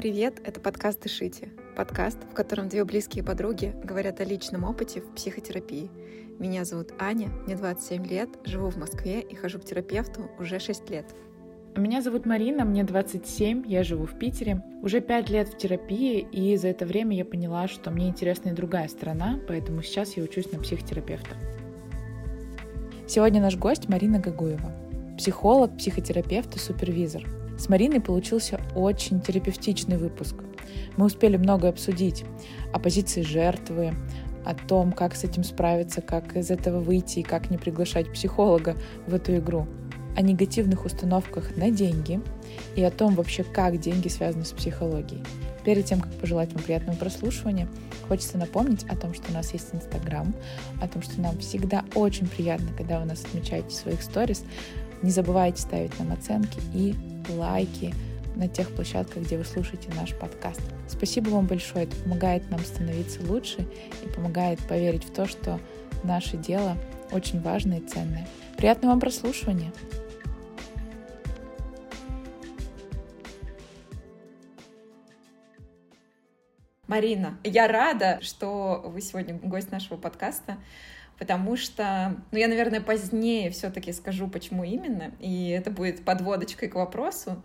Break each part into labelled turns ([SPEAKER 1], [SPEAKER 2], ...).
[SPEAKER 1] привет! Это подкаст «Дышите». Подкаст, в котором две близкие подруги говорят о личном опыте в психотерапии. Меня зовут Аня, мне 27 лет, живу в Москве и хожу к терапевту уже 6 лет.
[SPEAKER 2] Меня зовут Марина, мне 27, я живу в Питере. Уже 5 лет в терапии, и за это время я поняла, что мне интересна и другая сторона, поэтому сейчас я учусь на психотерапевта. Сегодня наш гость Марина Гагуева. Психолог, психотерапевт и супервизор. С Мариной получился очень терапевтичный выпуск. Мы успели много обсудить о позиции жертвы, о том, как с этим справиться, как из этого выйти и как не приглашать психолога в эту игру – о негативных установках на деньги и о том вообще, как деньги связаны с психологией. Перед тем, как пожелать вам приятного прослушивания, хочется напомнить о том, что у нас есть Инстаграм, о том, что нам всегда очень приятно, когда вы нас отмечаете в своих сторис. Не забывайте ставить нам оценки и лайки на тех площадках, где вы слушаете наш подкаст. Спасибо вам большое, это помогает нам становиться лучше и помогает поверить в то, что наше дело очень важное и ценное. Приятного вам прослушивания!
[SPEAKER 1] Марина, я рада, что вы сегодня гость нашего подкаста, потому что, ну, я, наверное, позднее все-таки скажу, почему именно, и это будет подводочкой к вопросу.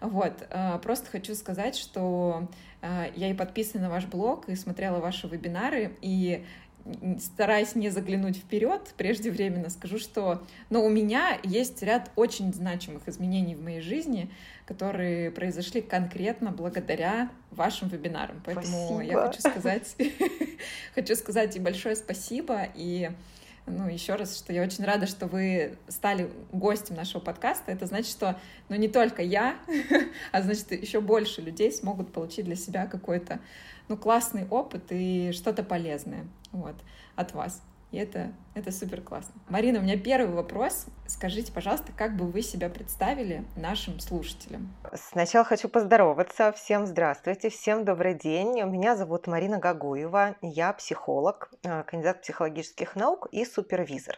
[SPEAKER 1] Вот, э, просто хочу сказать, что э, я и подписана на ваш блог, и смотрела ваши вебинары, и стараясь не заглянуть вперед преждевременно, скажу, что ну, у меня есть ряд очень значимых изменений в моей жизни, которые произошли конкретно благодаря вашим вебинарам. Поэтому спасибо. я хочу сказать, хочу сказать и большое спасибо, и ну, еще раз, что я очень рада, что вы стали гостем нашего подкаста. Это значит, что ну, не только я, а значит, еще больше людей смогут получить для себя какой-то ну, классный опыт и что-то полезное вот, от вас. И это, это супер классно. Марина, у меня первый вопрос. Скажите, пожалуйста, как бы вы себя представили нашим слушателям?
[SPEAKER 3] Сначала хочу поздороваться. Всем здравствуйте, всем добрый день. Меня зовут Марина Гагуева. Я психолог, э, кандидат психологических наук и супервизор.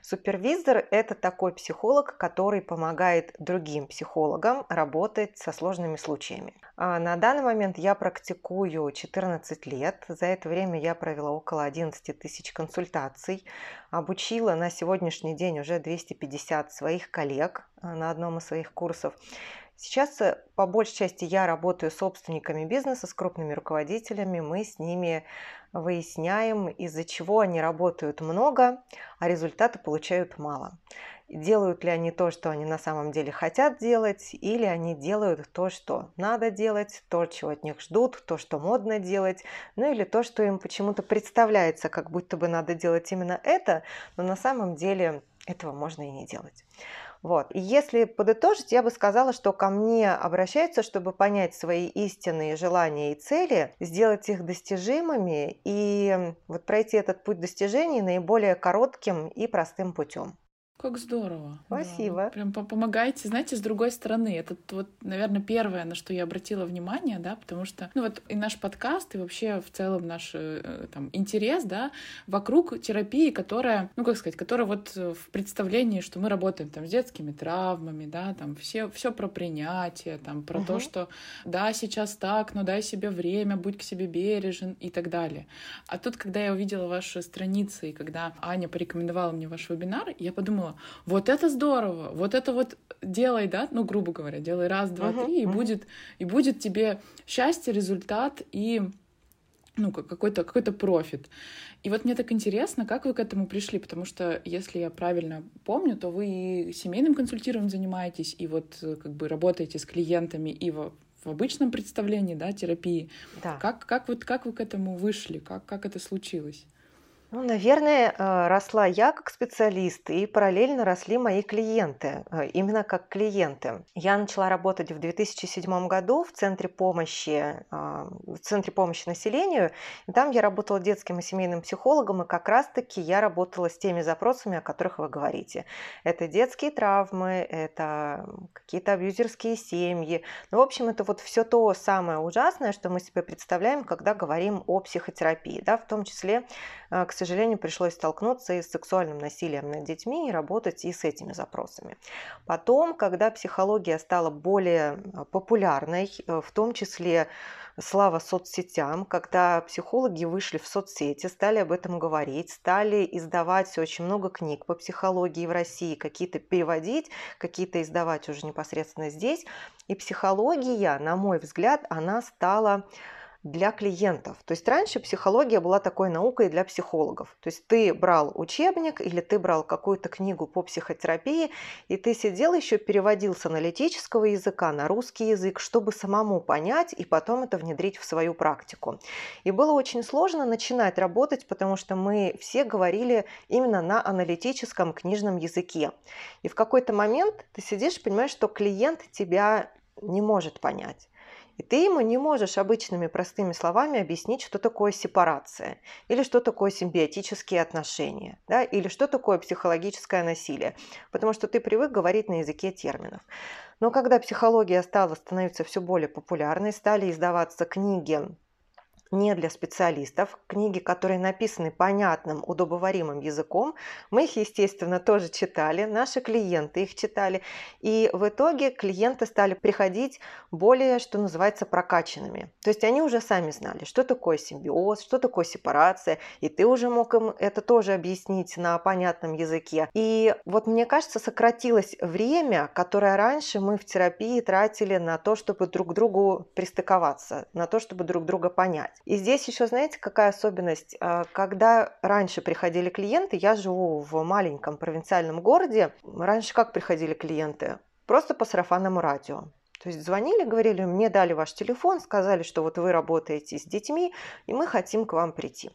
[SPEAKER 3] Супервизор – это такой психолог, который помогает другим психологам работать со сложными случаями. А на данный момент я практикую 14 лет. За это время я провела около 11 тысяч консультаций обучила на сегодняшний день уже 250 своих коллег э, на одном из своих курсов. Сейчас э, по большей части я работаю с собственниками бизнеса, с крупными руководителями. Мы с ними выясняем, из-за чего они работают много, а результаты получают мало делают ли они то, что они на самом деле хотят делать, или они делают то, что надо делать, то, чего от них ждут, то, что модно делать, ну или то, что им почему-то представляется, как будто бы надо делать именно это, но на самом деле этого можно и не делать. Вот. И если подытожить, я бы сказала, что ко мне обращаются, чтобы понять свои истинные желания и цели, сделать их достижимыми и вот пройти этот путь достижений наиболее коротким и простым путем.
[SPEAKER 2] Как здорово.
[SPEAKER 3] Спасибо.
[SPEAKER 2] Да. Прям помогаете, знаете, с другой стороны. Это вот, наверное, первое, на что я обратила внимание, да, потому что, ну вот и наш подкаст, и вообще в целом наш э, там интерес, да, вокруг терапии, которая, ну как сказать, которая вот в представлении, что мы работаем там с детскими травмами, да, там все, все про принятие, там про угу. то, что да, сейчас так, но дай себе время, будь к себе бережен и так далее. А тут, когда я увидела ваши страницы, и когда Аня порекомендовала мне ваш вебинар, я подумала, вот это здорово, вот это вот делай, да, ну, грубо говоря, делай раз, два, uh-huh, три, и uh-huh. будет, и будет тебе счастье, результат и ну, какой-то какой профит. И вот мне так интересно, как вы к этому пришли, потому что, если я правильно помню, то вы и семейным консультированием занимаетесь, и вот как бы работаете с клиентами и в, в обычном представлении, да, терапии.
[SPEAKER 3] Да.
[SPEAKER 2] Как, как, вот, как вы к этому вышли, как, как это случилось?
[SPEAKER 3] Ну, наверное, э, росла я как специалист, и параллельно росли мои клиенты, э, именно как клиенты. Я начала работать в 2007 году в Центре помощи, а, в Центре помощи населению, и там я работала детским и семейным психологом, и как раз-таки я работала с теми запросами, о которых вы говорите. Это детские травмы, это какие-то абьюзерские семьи. Ну, в общем, это вот все то самое ужасное, что мы себе представляем, когда говорим о психотерапии, да, в том числе, э, к сожалению, сожалению, пришлось столкнуться и с сексуальным насилием над детьми и работать и с этими запросами. Потом, когда психология стала более а, популярной, э, в том числе слава соцсетям, когда психологи вышли в соцсети, стали об этом говорить, стали издавать очень много книг по психологии в России, какие-то переводить, какие-то издавать уже непосредственно здесь. И психология, на мой взгляд, она стала для клиентов. То есть раньше психология была такой наукой для психологов. То есть ты брал учебник или ты брал какую-то книгу по психотерапии, и ты сидел еще переводил с аналитического языка на русский язык, чтобы самому понять и потом это внедрить в свою практику. И было очень сложно начинать работать, потому что мы все говорили именно на аналитическом книжном языке. И в какой-то момент ты сидишь понимаешь, что клиент тебя не может понять. И ты ему не можешь обычными простыми словами объяснить, что такое сепарация, или что такое симбиотические отношения, да, или что такое психологическое насилие, потому что ты привык говорить на языке терминов. Но когда психология стала становиться все более популярной, стали издаваться книги не для специалистов. Книги, которые написаны понятным, удобоваримым языком, мы их, естественно, тоже читали, наши клиенты их читали. И в итоге клиенты стали приходить более, что называется, прокачанными. То есть они уже сами знали, что такое симбиоз, что такое сепарация, и ты уже мог им это тоже объяснить на понятном языке. И вот мне кажется, сократилось время, которое раньше мы в терапии тратили на то, чтобы друг к другу пристыковаться, на то, чтобы друг друга понять. И здесь еще, знаете, какая особенность? А, когда раньше приходили клиенты, я живу в маленьком провинциальном городе, раньше как приходили клиенты? Просто по сарафанному радио. То есть звонили, говорили, мне дали ваш телефон, сказали, что вот вы работаете с детьми, и мы хотим к вам прийти.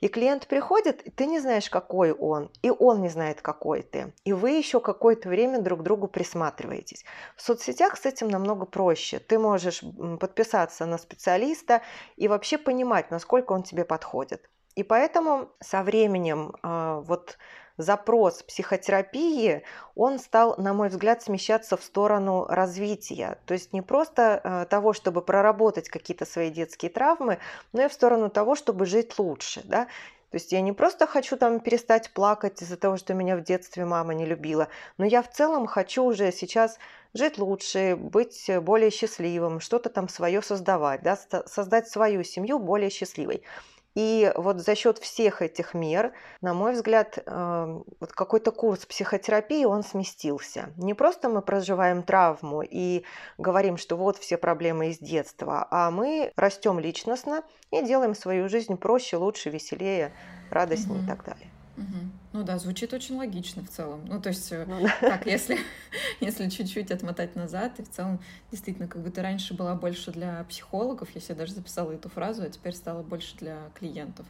[SPEAKER 3] И клиент приходит, и ты не знаешь, какой он, и он не знает, какой ты. И вы еще какое-то время друг к другу присматриваетесь. В соцсетях с этим намного проще. Ты можешь подписаться на специалиста и вообще понимать, насколько он тебе подходит. И поэтому со временем а, вот запрос психотерапии, он стал, на мой взгляд, смещаться в сторону развития. То есть не просто э, того, чтобы проработать какие-то свои детские травмы, но и в сторону того, чтобы жить лучше. Да? То есть я не просто хочу там перестать плакать из-за того, что меня в детстве мама не любила, но я в целом хочу уже сейчас жить лучше, быть более счастливым, что-то там свое создавать, да, создать свою семью более счастливой. И вот за счет всех этих мер, на мой взгляд, эм, вот какой-то курс психотерапии, он сместился. Не просто мы проживаем травму и говорим, что вот все проблемы из детства, а мы растем личностно и делаем свою жизнь проще, лучше, веселее, радостнее mm-hmm. и так далее.
[SPEAKER 1] Угу. Ну да, звучит очень логично в целом. Ну, то есть, э, ну, да. так, если, если чуть-чуть отмотать назад, и в целом, действительно, как будто раньше была больше для психологов, я себе даже записала эту фразу, а теперь стала больше для клиентов.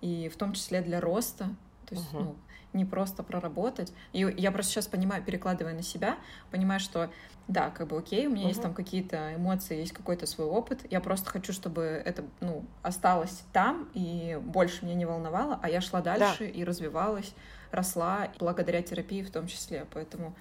[SPEAKER 1] И в том числе для роста. То есть, угу. ну, не просто проработать. И я просто сейчас понимаю, перекладывая на себя, понимаю, что да, как бы окей, у меня угу. есть там какие-то эмоции, есть какой-то свой опыт. Я просто хочу, чтобы это, ну, осталось там и больше меня не волновало, а я шла дальше да. и развивалась, росла благодаря терапии в том числе. Поэтому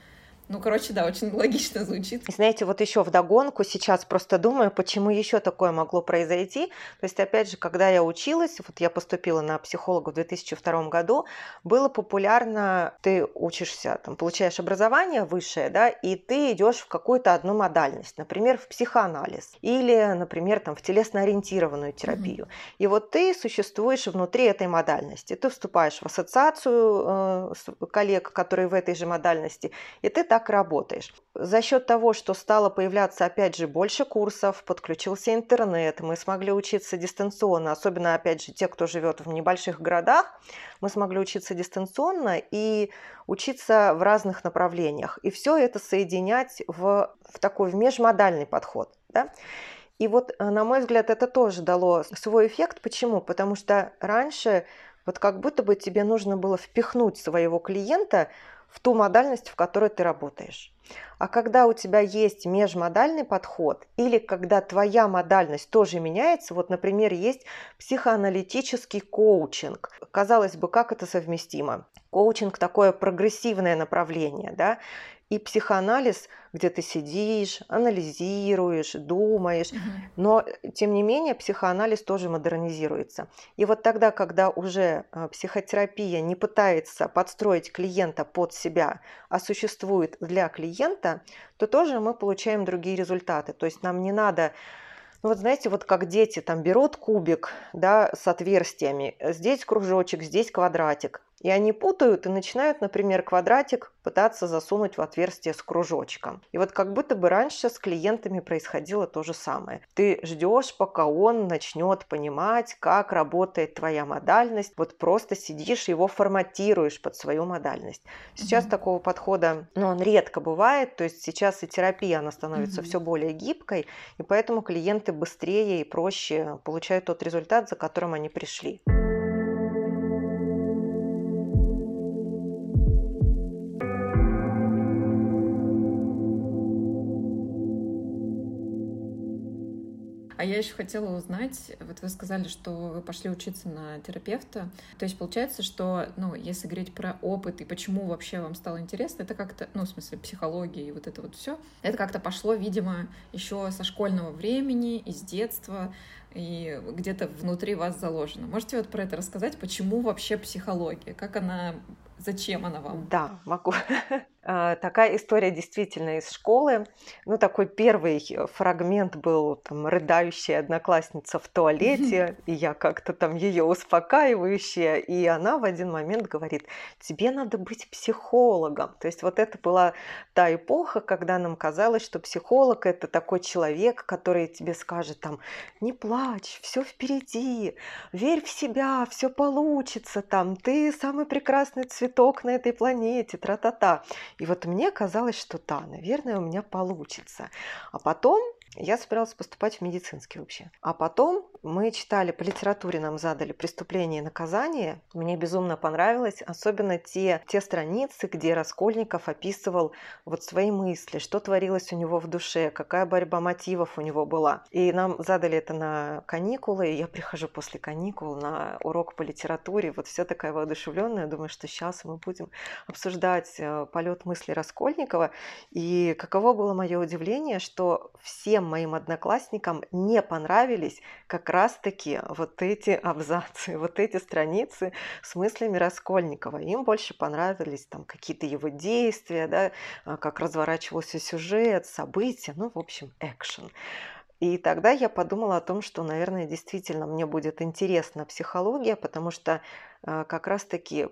[SPEAKER 1] ну, короче, да, очень логично звучит.
[SPEAKER 3] Знаете, вот еще вдогонку сейчас просто думаю, почему еще такое могло произойти. То есть, опять же, когда я училась, вот я поступила на психолога в 2002 году, было популярно, ты учишься, там, получаешь образование высшее, да, и ты идешь в какую-то одну модальность, например, в психоанализ или, например, там, в телесно-ориентированную терапию. Mm-hmm. И вот ты существуешь внутри этой модальности. Ты вступаешь в ассоциацию э, коллег, которые в этой же модальности, и ты так так работаешь. За счет того, что стало появляться, опять же, больше курсов, подключился интернет, мы смогли учиться дистанционно, особенно, опять же, те, кто живет в небольших городах, мы смогли учиться дистанционно и учиться в разных направлениях. И все это соединять в, в такой в межмодальный подход. Да? И вот, э, на мой взгляд, это тоже дало свой эффект. Почему? Потому что раньше вот как будто бы тебе нужно было впихнуть своего клиента в ту модальность, в которой ты работаешь. А когда у тебя есть межмодальный подход, или когда твоя модальность тоже меняется, вот, например, есть психоаналитический коучинг. Казалось бы, как это совместимо? Коучинг такое прогрессивное направление, да? И психоанализ, где ты сидишь, анализируешь, думаешь, угу. но тем не менее психоанализ тоже модернизируется. И вот тогда, когда уже а, психотерапия не пытается подстроить клиента под себя, а существует для клиента, то тоже мы получаем другие результаты. То есть нам не надо ну вот знаете, вот как дети там берут кубик, да, с отверстиями, здесь кружочек, здесь квадратик, и они путают и начинают, например, квадратик пытаться засунуть в отверстие с кружочком. И вот как будто бы раньше с клиентами происходило то же самое. Ты ждешь, пока он начнет понимать, как работает твоя модальность. Вот просто сидишь, его форматируешь под свою модальность. Сейчас угу. такого подхода, ну, он редко бывает. То есть сейчас и терапия, она становится угу. все более гибкой, и поэтому клиенты быстрее и проще получают тот результат, за которым они пришли.
[SPEAKER 1] А я еще хотела узнать, вот вы сказали, что вы пошли учиться на терапевта. То есть получается, что, ну, если говорить про опыт и почему вообще вам стало интересно, это как-то, ну, в смысле, психология и вот это вот все, это как-то пошло, видимо, еще со школьного времени, из детства, и где-то внутри вас заложено. Можете вот про это рассказать? Почему вообще психология? Как она Зачем она вам?
[SPEAKER 3] Да, могу. А, такая история действительно из школы. Ну, такой первый фрагмент был там рыдающая одноклассница в туалете, и я как-то там ее успокаивающая, и она в один момент говорит, тебе надо быть психологом. То есть вот это была та эпоха, когда нам казалось, что психолог это такой человек, который тебе скажет там, не плачь, все впереди, верь в себя, все получится, там, ты самый прекрасный цвет цветок на этой планете, тра-та-та. И вот мне казалось, что да, наверное, у меня получится. А потом я собиралась поступать в медицинский вообще. А потом мы читали по литературе, нам задали «Преступление и наказание». Мне безумно понравилось, особенно те, те страницы, где Раскольников описывал вот свои мысли, что творилось у него в душе, какая борьба мотивов у него была. И нам задали это на каникулы, и я прихожу после каникул на урок по литературе, вот вся такая воодушевленная, думаю, что сейчас мы будем обсуждать э, полет мысли Раскольникова. И каково было мое удивление, что всем моим одноклассникам не понравились как раз-таки вот эти абзацы, вот эти страницы с мыслями Раскольникова. Им больше понравились там какие-то его действия, да, а, как разворачивался сюжет, события, ну, в общем, экшен. И тогда я подумала о том, что, наверное, действительно мне будет интересна психология, потому что а, как раз-таки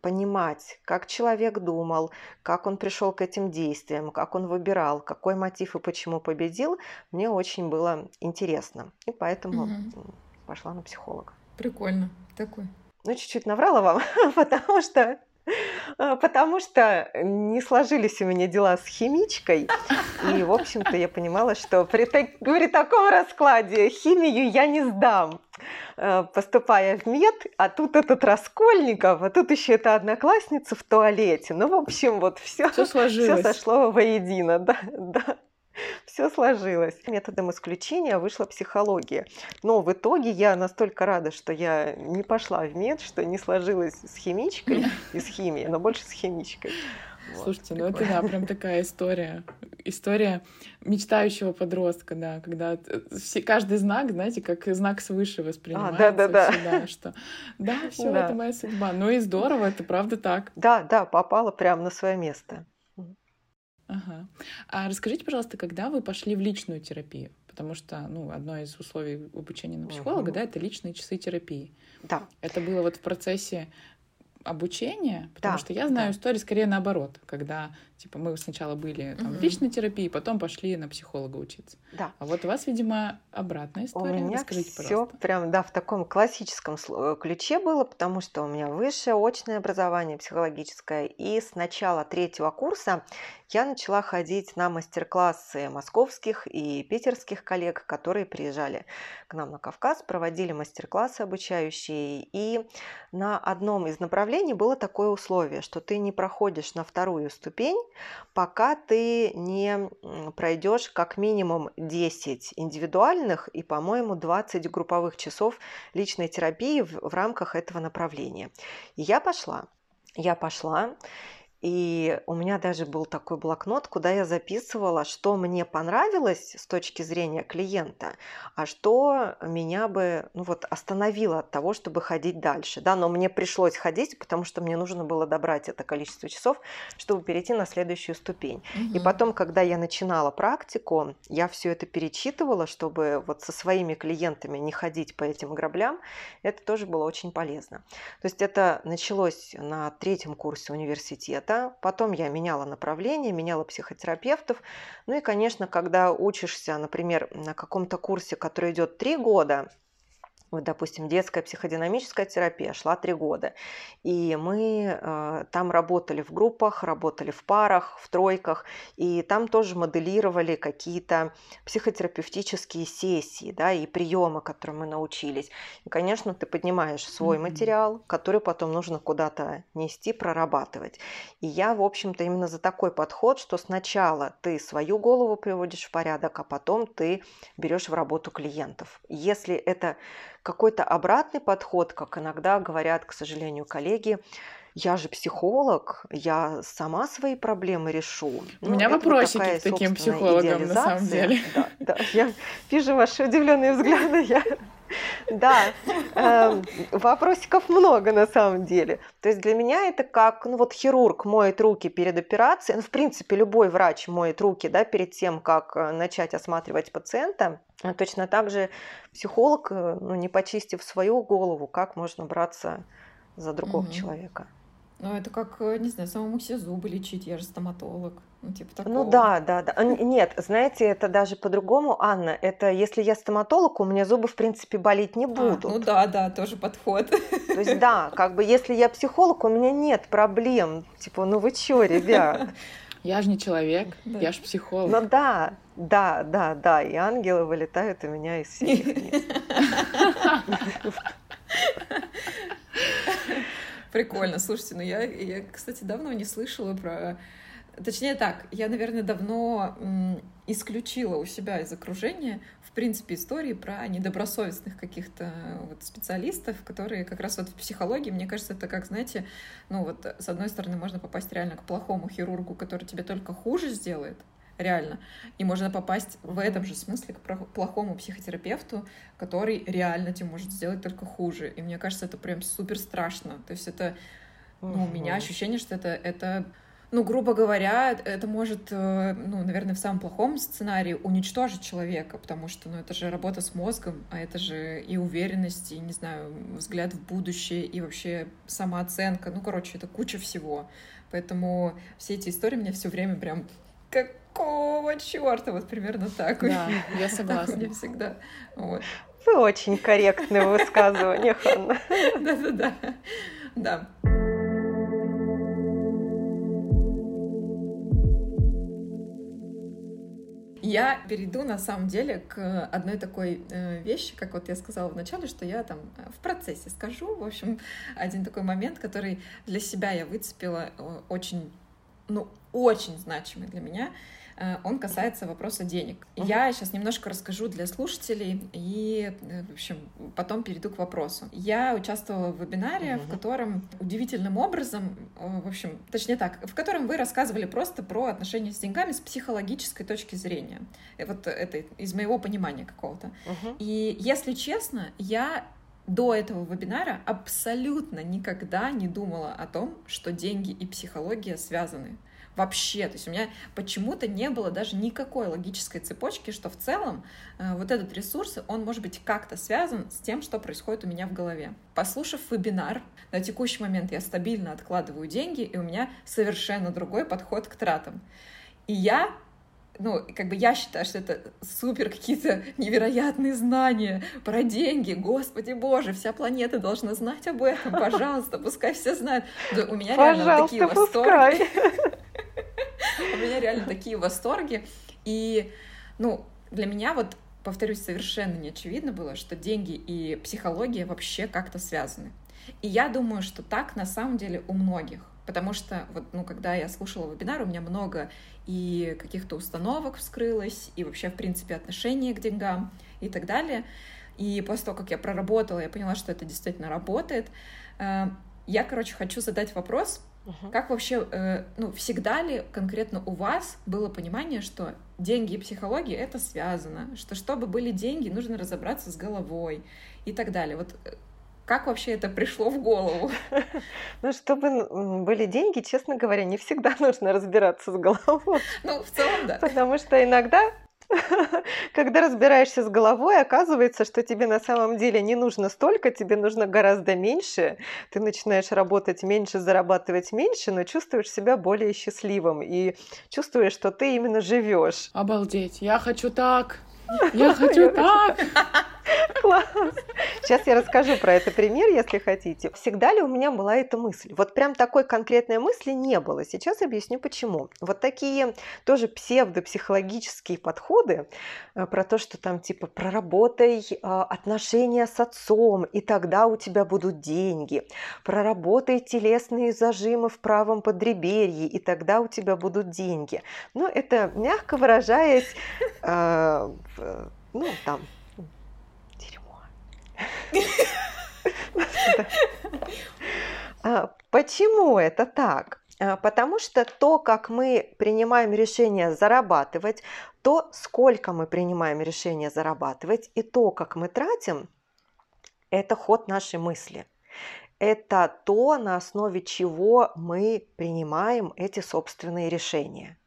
[SPEAKER 3] понимать, как человек думал, как он пришел к этим действиям, как он выбирал, какой мотив и почему победил, мне очень было интересно. И поэтому угу. пошла на психолога.
[SPEAKER 1] Прикольно. Такой.
[SPEAKER 3] Ну, чуть-чуть наврала вам, потому что потому что не сложились у меня дела с химичкой. И, в общем-то, я понимала, что при, так, при таком раскладе химию я не сдам, э, поступая в мед. А тут этот Раскольников, а тут еще эта одноклассница в туалете. Ну, в общем, вот все, все, все сошло воедино. Да, да. Все сложилось. Методом исключения вышла психология. Но в итоге я настолько рада, что я не пошла в мед, что не сложилось с химичкой и с химией, но больше с химичкой.
[SPEAKER 2] Вот, Слушайте, ну это да, прям такая история. История мечтающего подростка, да, когда все, каждый знак, знаете, как знак свыше воспринимается. А, да, да, да. что да, все, да. это моя судьба. Ну и здорово, это правда так.
[SPEAKER 3] Да, да, попала прямо на свое место.
[SPEAKER 2] Ага. А расскажите, пожалуйста, когда вы пошли в личную терапию? Потому что, ну, одно из условий обучения на психолога, угу. да, это личные часы терапии.
[SPEAKER 3] Да.
[SPEAKER 2] Это было вот в процессе обучения, потому да, что я знаю да. истории скорее наоборот, когда типа мы сначала были там, угу. в личной терапии, потом пошли на психолога учиться.
[SPEAKER 3] Да.
[SPEAKER 2] А вот у вас, видимо, обратная история.
[SPEAKER 3] У меня Расскажите, все пожалуйста. прям да в таком классическом э, ключе было, потому что у меня высшее очное образование психологическое, и с начала третьего курса я начала ходить на мастер-классы московских и питерских коллег, которые приезжали к нам на Кавказ, проводили мастер-классы обучающие, и на одном из направлений было такое условие, что ты не проходишь на вторую ступень, пока ты не пройдешь как минимум 10 индивидуальных и, по-моему, 20 групповых часов личной терапии в, в рамках этого направления. И я пошла. Я пошла, И у меня даже был такой блокнот, куда я записывала, что мне понравилось с точки зрения клиента, а что меня бы ну вот, остановило от того, чтобы ходить дальше. Да, но мне пришлось ходить, потому что мне нужно было добрать это количество часов, чтобы перейти на следующую ступень. Угу. И потом, когда я начинала практику, я все это перечитывала, чтобы вот со своими клиентами не ходить по этим граблям. Это тоже было очень полезно. То есть это началось на третьем курсе университета это. Потом я меняла направление, меняла психотерапевтов. Ну и, конечно, когда учишься, например, на каком-то курсе, который идет три года, вот, допустим, детская психодинамическая терапия шла три года, и мы э, там работали в группах, работали в парах, в тройках, и там тоже моделировали какие-то психотерапевтические сессии, да, и приемы, которые мы научились. И, конечно, ты поднимаешь свой mm-hmm. материал, который потом нужно куда-то нести, прорабатывать. И я, в общем-то, именно за такой подход, что сначала ты свою голову приводишь в порядок, а потом ты берешь в работу клиентов. Если это какой-то обратный подход, как иногда говорят, к сожалению, коллеги, я же психолог, я сама свои проблемы решу.
[SPEAKER 2] У ну, меня вопросики вот к таким психологам, на самом деле.
[SPEAKER 3] Да, да. Я вижу ваши удивленные взгляды. Я... Да, э, вопросиков много на самом деле. То есть для меня это как, ну вот хирург моет руки перед операцией, ну в принципе любой врач моет руки, да, перед тем, как э, начать осматривать пациента. А точно так же психолог, э, ну, не почистив свою голову, как можно браться за другого человека.
[SPEAKER 1] Ну, это как, э, не знаю, самому все зубы лечить, я же стоматолог. Ну, типа
[SPEAKER 3] такого. Ну да, да, да. Нет, знаете, это даже по-другому, Анна. Это если я стоматолог, у меня зубы, в принципе, болеть не будут. А,
[SPEAKER 1] ну да, да, тоже подход.
[SPEAKER 3] То есть, да, как бы если я психолог, у меня нет проблем. Типа, ну вы чё, ребят?
[SPEAKER 2] Я же не человек, да. я же психолог.
[SPEAKER 3] Ну да, да, да, да. И ангелы вылетают у меня из всех
[SPEAKER 1] Прикольно. Слушайте, ну я, я, кстати, давно не слышала про... Точнее так, я, наверное, давно исключила у себя из окружения, в принципе, истории про недобросовестных каких-то вот специалистов, которые как раз вот в психологии, мне кажется, это как, знаете, ну вот с одной стороны можно попасть реально к плохому хирургу, который тебе только хуже сделает, реально. И можно попасть в этом же смысле к плохому психотерапевту, который реально тебе может сделать только хуже. И мне кажется, это прям супер страшно. То есть это, ну, у меня ощущение, что это, это ну, грубо говоря, это может, э, ну, наверное, в самом плохом сценарии уничтожить человека, потому что, ну, это же работа с мозгом, а это же и уверенность, и, не знаю, взгляд в будущее, и вообще самооценка, ну, короче, это куча всего. Поэтому все эти истории меня все время прям какого черта, вот примерно так.
[SPEAKER 2] Да, я согласна.
[SPEAKER 1] Мне всегда. Вот.
[SPEAKER 3] Вы очень корректное высказывание, Ханна.
[SPEAKER 1] Да-да-да. Да. Я перейду на самом деле к одной такой э, вещи, как вот я сказала вначале, что я там э, в процессе скажу. В общем, один такой момент, который для себя я выцепила э, очень, ну, очень значимый для меня. Э, он касается вопроса денег. Я сейчас немножко расскажу для слушателей и, э, в общем, потом перейду к вопросу. Я участвовала в вебинаре, uh-huh. в котором удивительным образом, э, в общем, точнее так, в котором вы рассказывали просто про отношения с деньгами с психологической точки зрения. Вот это из моего понимания какого-то. Uh-huh. И, если честно, я до этого вебинара абсолютно никогда не думала о том, что деньги и психология связаны вообще. То есть у меня почему-то не было даже никакой логической цепочки, что в целом э, вот этот ресурс, он может быть как-то связан с тем, что происходит у меня в голове. Послушав вебинар, на текущий момент я стабильно откладываю деньги, и у меня совершенно другой подход к тратам. И я ну, как бы я считаю, что это супер какие-то невероятные знания про деньги. Господи боже, вся планета должна знать об этом. Пожалуйста, пускай все знают. У меня реально такие восторги. У меня реально такие восторги. И, ну, для меня вот, повторюсь, совершенно не очевидно было, что деньги и психология вообще как-то связаны. И я думаю, что так на самом деле у многих. Потому что, вот, ну, когда я слушала вебинар, у меня много и каких-то установок вскрылось, и вообще, в принципе, отношение к деньгам и так далее. И после того, как я проработала, я поняла, что это действительно работает. Э, я, короче, хочу задать вопрос, Угу. Как вообще, э, ну, всегда ли конкретно у вас было понимание, что деньги и психология это связано, что чтобы были деньги, нужно разобраться с головой и так далее. Вот э, как вообще это пришло в голову?
[SPEAKER 3] Ну, чтобы были деньги, честно говоря, не всегда нужно разбираться с головой.
[SPEAKER 1] Ну, в целом, да.
[SPEAKER 3] Потому что иногда когда разбираешься с головой, оказывается, что тебе на самом деле не нужно столько, тебе нужно гораздо меньше. Ты начинаешь работать меньше, зарабатывать меньше, но чувствуешь себя более счастливым и чувствуешь, что ты именно живешь.
[SPEAKER 2] Обалдеть, я хочу так. Я хочу так.
[SPEAKER 3] Класс. Сейчас я расскажу про этот пример, если хотите. Всегда ли у меня была эта мысль? Вот прям такой конкретной мысли не было. Сейчас объясню почему. Вот такие тоже псевдопсихологические подходы э, про то, что там типа проработай э, отношения с отцом, и тогда у тебя будут деньги. Проработай телесные зажимы в правом подреберье, и тогда у тебя будут деньги. Ну, это, мягко выражаясь, э, ну, там, почему это так? А, потому что то, как мы принимаем решение зарабатывать, то, сколько мы принимаем решение зарабатывать, и то, как мы тратим, это ход нашей мысли. Это то, на основе чего мы принимаем эти собственные решения.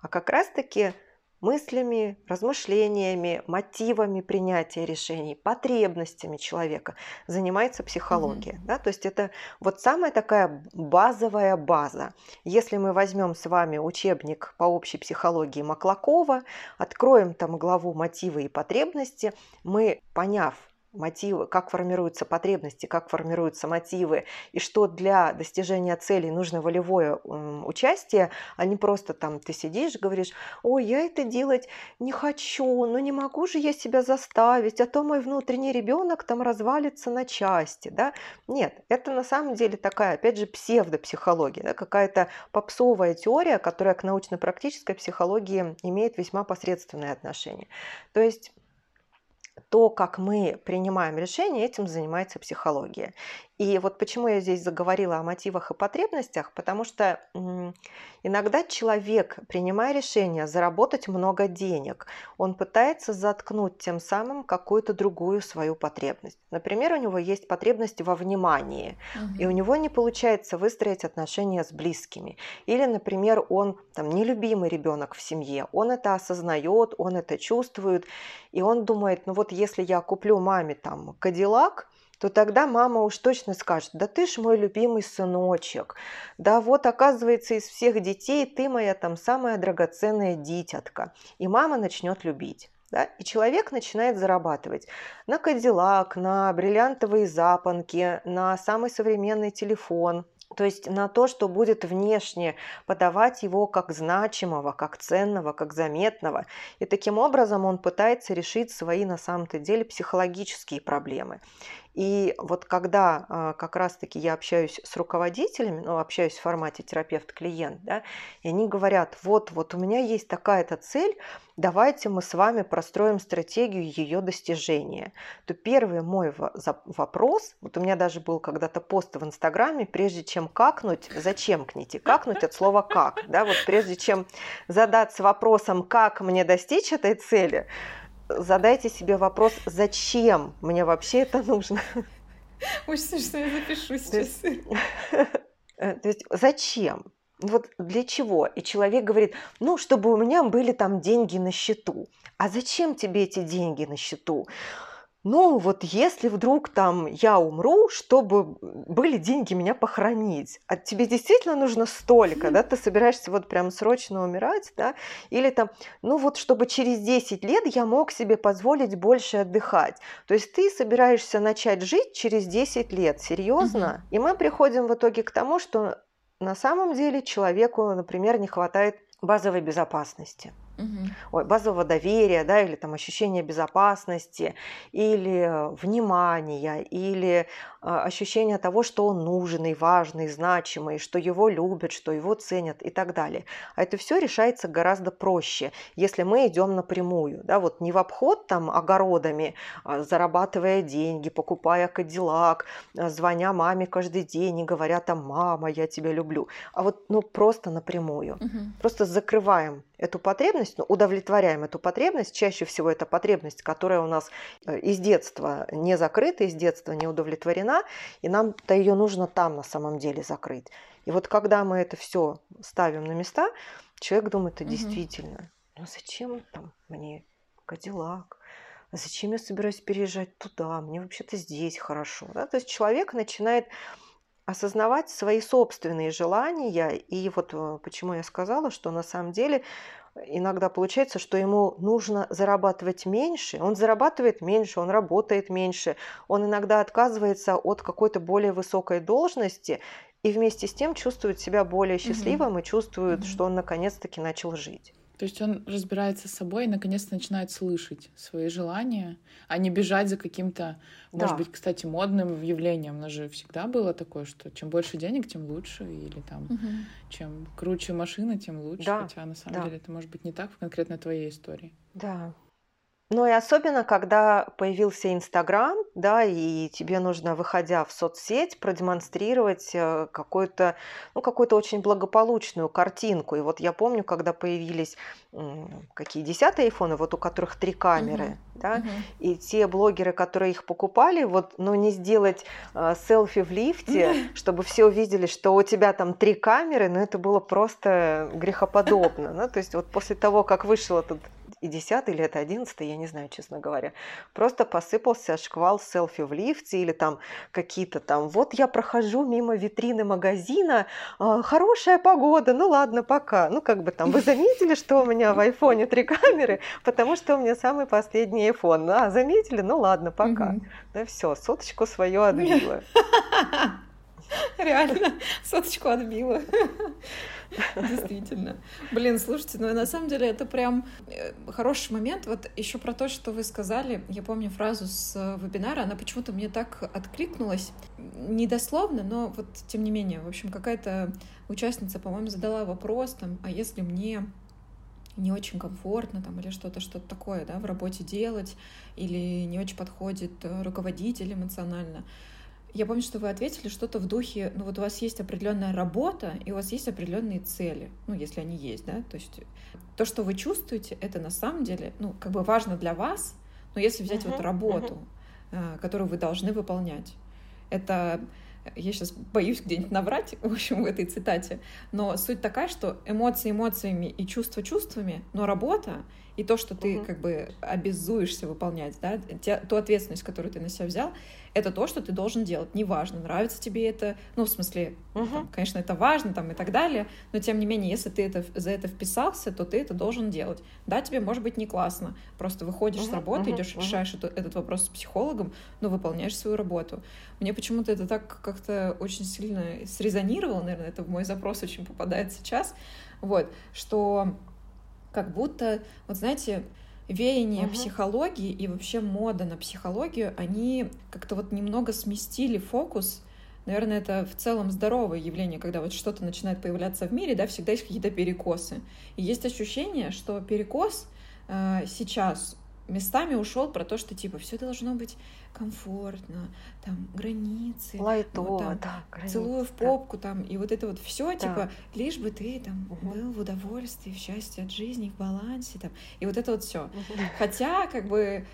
[SPEAKER 3] А как раз-таки мыслями, размышлениями, мотивами принятия решений, потребностями человека занимается психология. Mm-hmm. Да? То есть это вот самая такая базовая база. Если мы возьмем с вами учебник по общей психологии Маклакова, откроем там главу мотивы и потребности, мы, поняв мотивы, как формируются потребности, как формируются мотивы, и что для достижения целей нужно волевое участие, а не просто там ты сидишь, говоришь, ой, я это делать не хочу, но не могу же я себя заставить, а то мой внутренний ребенок там развалится на части, да? Нет, это на самом деле такая, опять же, псевдопсихология, да? какая-то попсовая теория, которая к научно-практической психологии имеет весьма посредственное отношение. То есть то, как мы принимаем решения, этим занимается психология. И вот почему я здесь заговорила о мотивах и потребностях, потому что иногда человек, принимая решение заработать много денег, он пытается заткнуть тем самым какую-то другую свою потребность. Например, у него есть потребность во внимании, угу. и у него не получается выстроить отношения с близкими. Или, например, он там нелюбимый ребенок в семье, он это осознает, он это чувствует, и он думает, ну вот если я куплю маме там кадиллак, то тогда мама уж точно скажет, да ты ж мой любимый сыночек, да вот оказывается из всех детей ты моя там самая драгоценная дитятка. И мама начнет любить. Да? И человек начинает зарабатывать на кадиллак, на бриллиантовые запонки, на самый современный телефон, то есть на то, что будет внешне подавать его как значимого, как ценного, как заметного. И таким образом он пытается решить свои на самом-то деле психологические проблемы. И вот когда а, как раз-таки я общаюсь с руководителями, ну, общаюсь в формате терапевт-клиент, да, и они говорят, вот, вот у меня есть такая-то цель, давайте мы с вами простроим стратегию ее достижения. То первый мой вопрос, вот у меня даже был когда-то пост в Инстаграме, прежде чем какнуть, зачем кните? Какнуть от слова как, да, вот прежде чем задаться вопросом, как мне достичь этой цели, задайте себе вопрос, зачем мне вообще это нужно.
[SPEAKER 1] Очень что я запишу сейчас.
[SPEAKER 3] Э, то есть зачем? Вот для чего? И человек говорит, ну, чтобы у меня были там деньги на счету. А зачем тебе эти деньги на счету? Ну вот если вдруг там я умру, чтобы были деньги меня похоронить, а тебе действительно нужно столько, да, ты собираешься вот прям срочно умирать, да, или там, ну вот чтобы через 10 лет я мог себе позволить больше отдыхать. То есть ты собираешься начать жить через 10 лет, серьезно? Угу. И мы приходим в итоге к тому, что на самом деле человеку, например, не хватает базовой безопасности. Угу. Ой, базового доверия, да, или там ощущения безопасности, или внимания, или а, ощущение того, что он нужный, важный, значимый, что его любят, что его ценят и так далее. А это все решается гораздо проще, если мы идем напрямую, да, вот не в обход там огородами, а, зарабатывая деньги, покупая кадиллак, а, звоня маме каждый день и говоря там, мама, я тебя люблю, а вот ну просто напрямую, угу. просто закрываем эту потребность, ну, удовлетворяем эту потребность. Чаще всего это потребность, которая у нас э, из детства не закрыта, из детства не удовлетворена, и нам-то ее нужно там на самом деле закрыть. И вот когда мы это все ставим на места, человек думает, это угу. действительно, ну зачем там мне Кадиллак? Зачем я собираюсь переезжать туда? Мне вообще-то здесь хорошо. Да? То есть человек начинает осознавать свои собственные желания. И вот э, почему я сказала, что на самом деле иногда получается, что ему нужно зарабатывать меньше, он зарабатывает меньше, он работает меньше, он иногда отказывается от какой-то более высокой должности и вместе с тем чувствует себя более счастливым угу. и чувствует, угу. что он наконец-таки начал жить.
[SPEAKER 2] То есть он разбирается с собой и наконец-то начинает слышать свои желания, а не бежать за каким-то, да. может быть, кстати, модным явлением. У нас же всегда было такое, что чем больше денег, тем лучше, или там угу. чем круче машина, тем лучше. Да. Хотя на самом да. деле это может быть не так в конкретно твоей истории.
[SPEAKER 3] Да, ну и особенно, когда появился Инстаграм, да, и тебе нужно, выходя в соцсеть, продемонстрировать э, какую-то, ну, какую-то очень благополучную картинку. И вот я помню, когда появились какие десятые айфоны, вот у которых три камеры, uh-huh. да, uh-huh. и те блогеры, которые их покупали, вот, ну, не сделать э, селфи в лифте, uh-huh. чтобы все увидели, что у тебя там три камеры, ну, это было просто грехоподобно, ну, то есть вот после того, как вышел этот и 10 или это 11, я не знаю, честно говоря. Просто посыпался шквал селфи в лифте или там какие-то там, вот я прохожу мимо витрины магазина, а, хорошая погода, ну ладно, пока. Ну как бы там, вы заметили, что у меня в айфоне три камеры, потому что у меня самый последний iPhone. А, заметили? Ну ладно, пока. Да все, соточку свою отбила.
[SPEAKER 1] Реально, соточку отбила. Действительно. Блин, слушайте, ну на самом деле это прям э, хороший момент. Вот еще про то, что вы сказали, я помню фразу с вебинара, она почему-то мне так откликнулась. Не дословно, но вот тем не менее, в общем, какая-то участница, по-моему, задала вопрос там, а если мне не очень комфортно там или что-то что-то такое да в работе делать или не очень подходит э, руководитель эмоционально я помню, что вы ответили что-то в духе, ну вот у вас есть определенная работа, и у вас есть определенные цели, ну если они есть, да, то есть то, что вы чувствуете, это на самом деле, ну как бы важно для вас, но если взять uh-huh, вот работу, uh-huh. которую вы должны выполнять, это я сейчас боюсь где-нибудь наврать, в общем, в этой цитате, но суть такая, что эмоции эмоциями и чувства чувствами, но работа и то, что ты угу. как бы обязуешься выполнять, да, те, ту ответственность, которую ты на себя взял, это то, что ты должен делать. Неважно, нравится тебе это, ну, в смысле, угу. там, конечно, это важно там и так далее, но тем не менее, если ты это, за это вписался, то ты это должен делать. Да, тебе может быть не классно, просто выходишь угу. с работы, угу. идешь, угу. решаешь это, этот вопрос с психологом, но выполняешь свою работу. Мне почему-то это так как-то очень сильно срезонировало, наверное, это в мой запрос очень попадает сейчас, вот, что как будто, вот знаете, веяние угу. психологии и вообще мода на психологию, они как-то вот немного сместили фокус. Наверное, это в целом здоровое явление, когда вот что-то начинает появляться в мире, да, всегда есть какие-то перекосы. И есть ощущение, что перекос э, сейчас местами ушел про то, что типа все должно быть комфортно, там границы,
[SPEAKER 3] лайтово, вот, там, да,
[SPEAKER 1] границы, целую в попку да. там и вот это вот все да. типа лишь бы ты там угу. был в удовольствии, в счастье от жизни, в балансе там и вот это вот все. Угу. Хотя как бы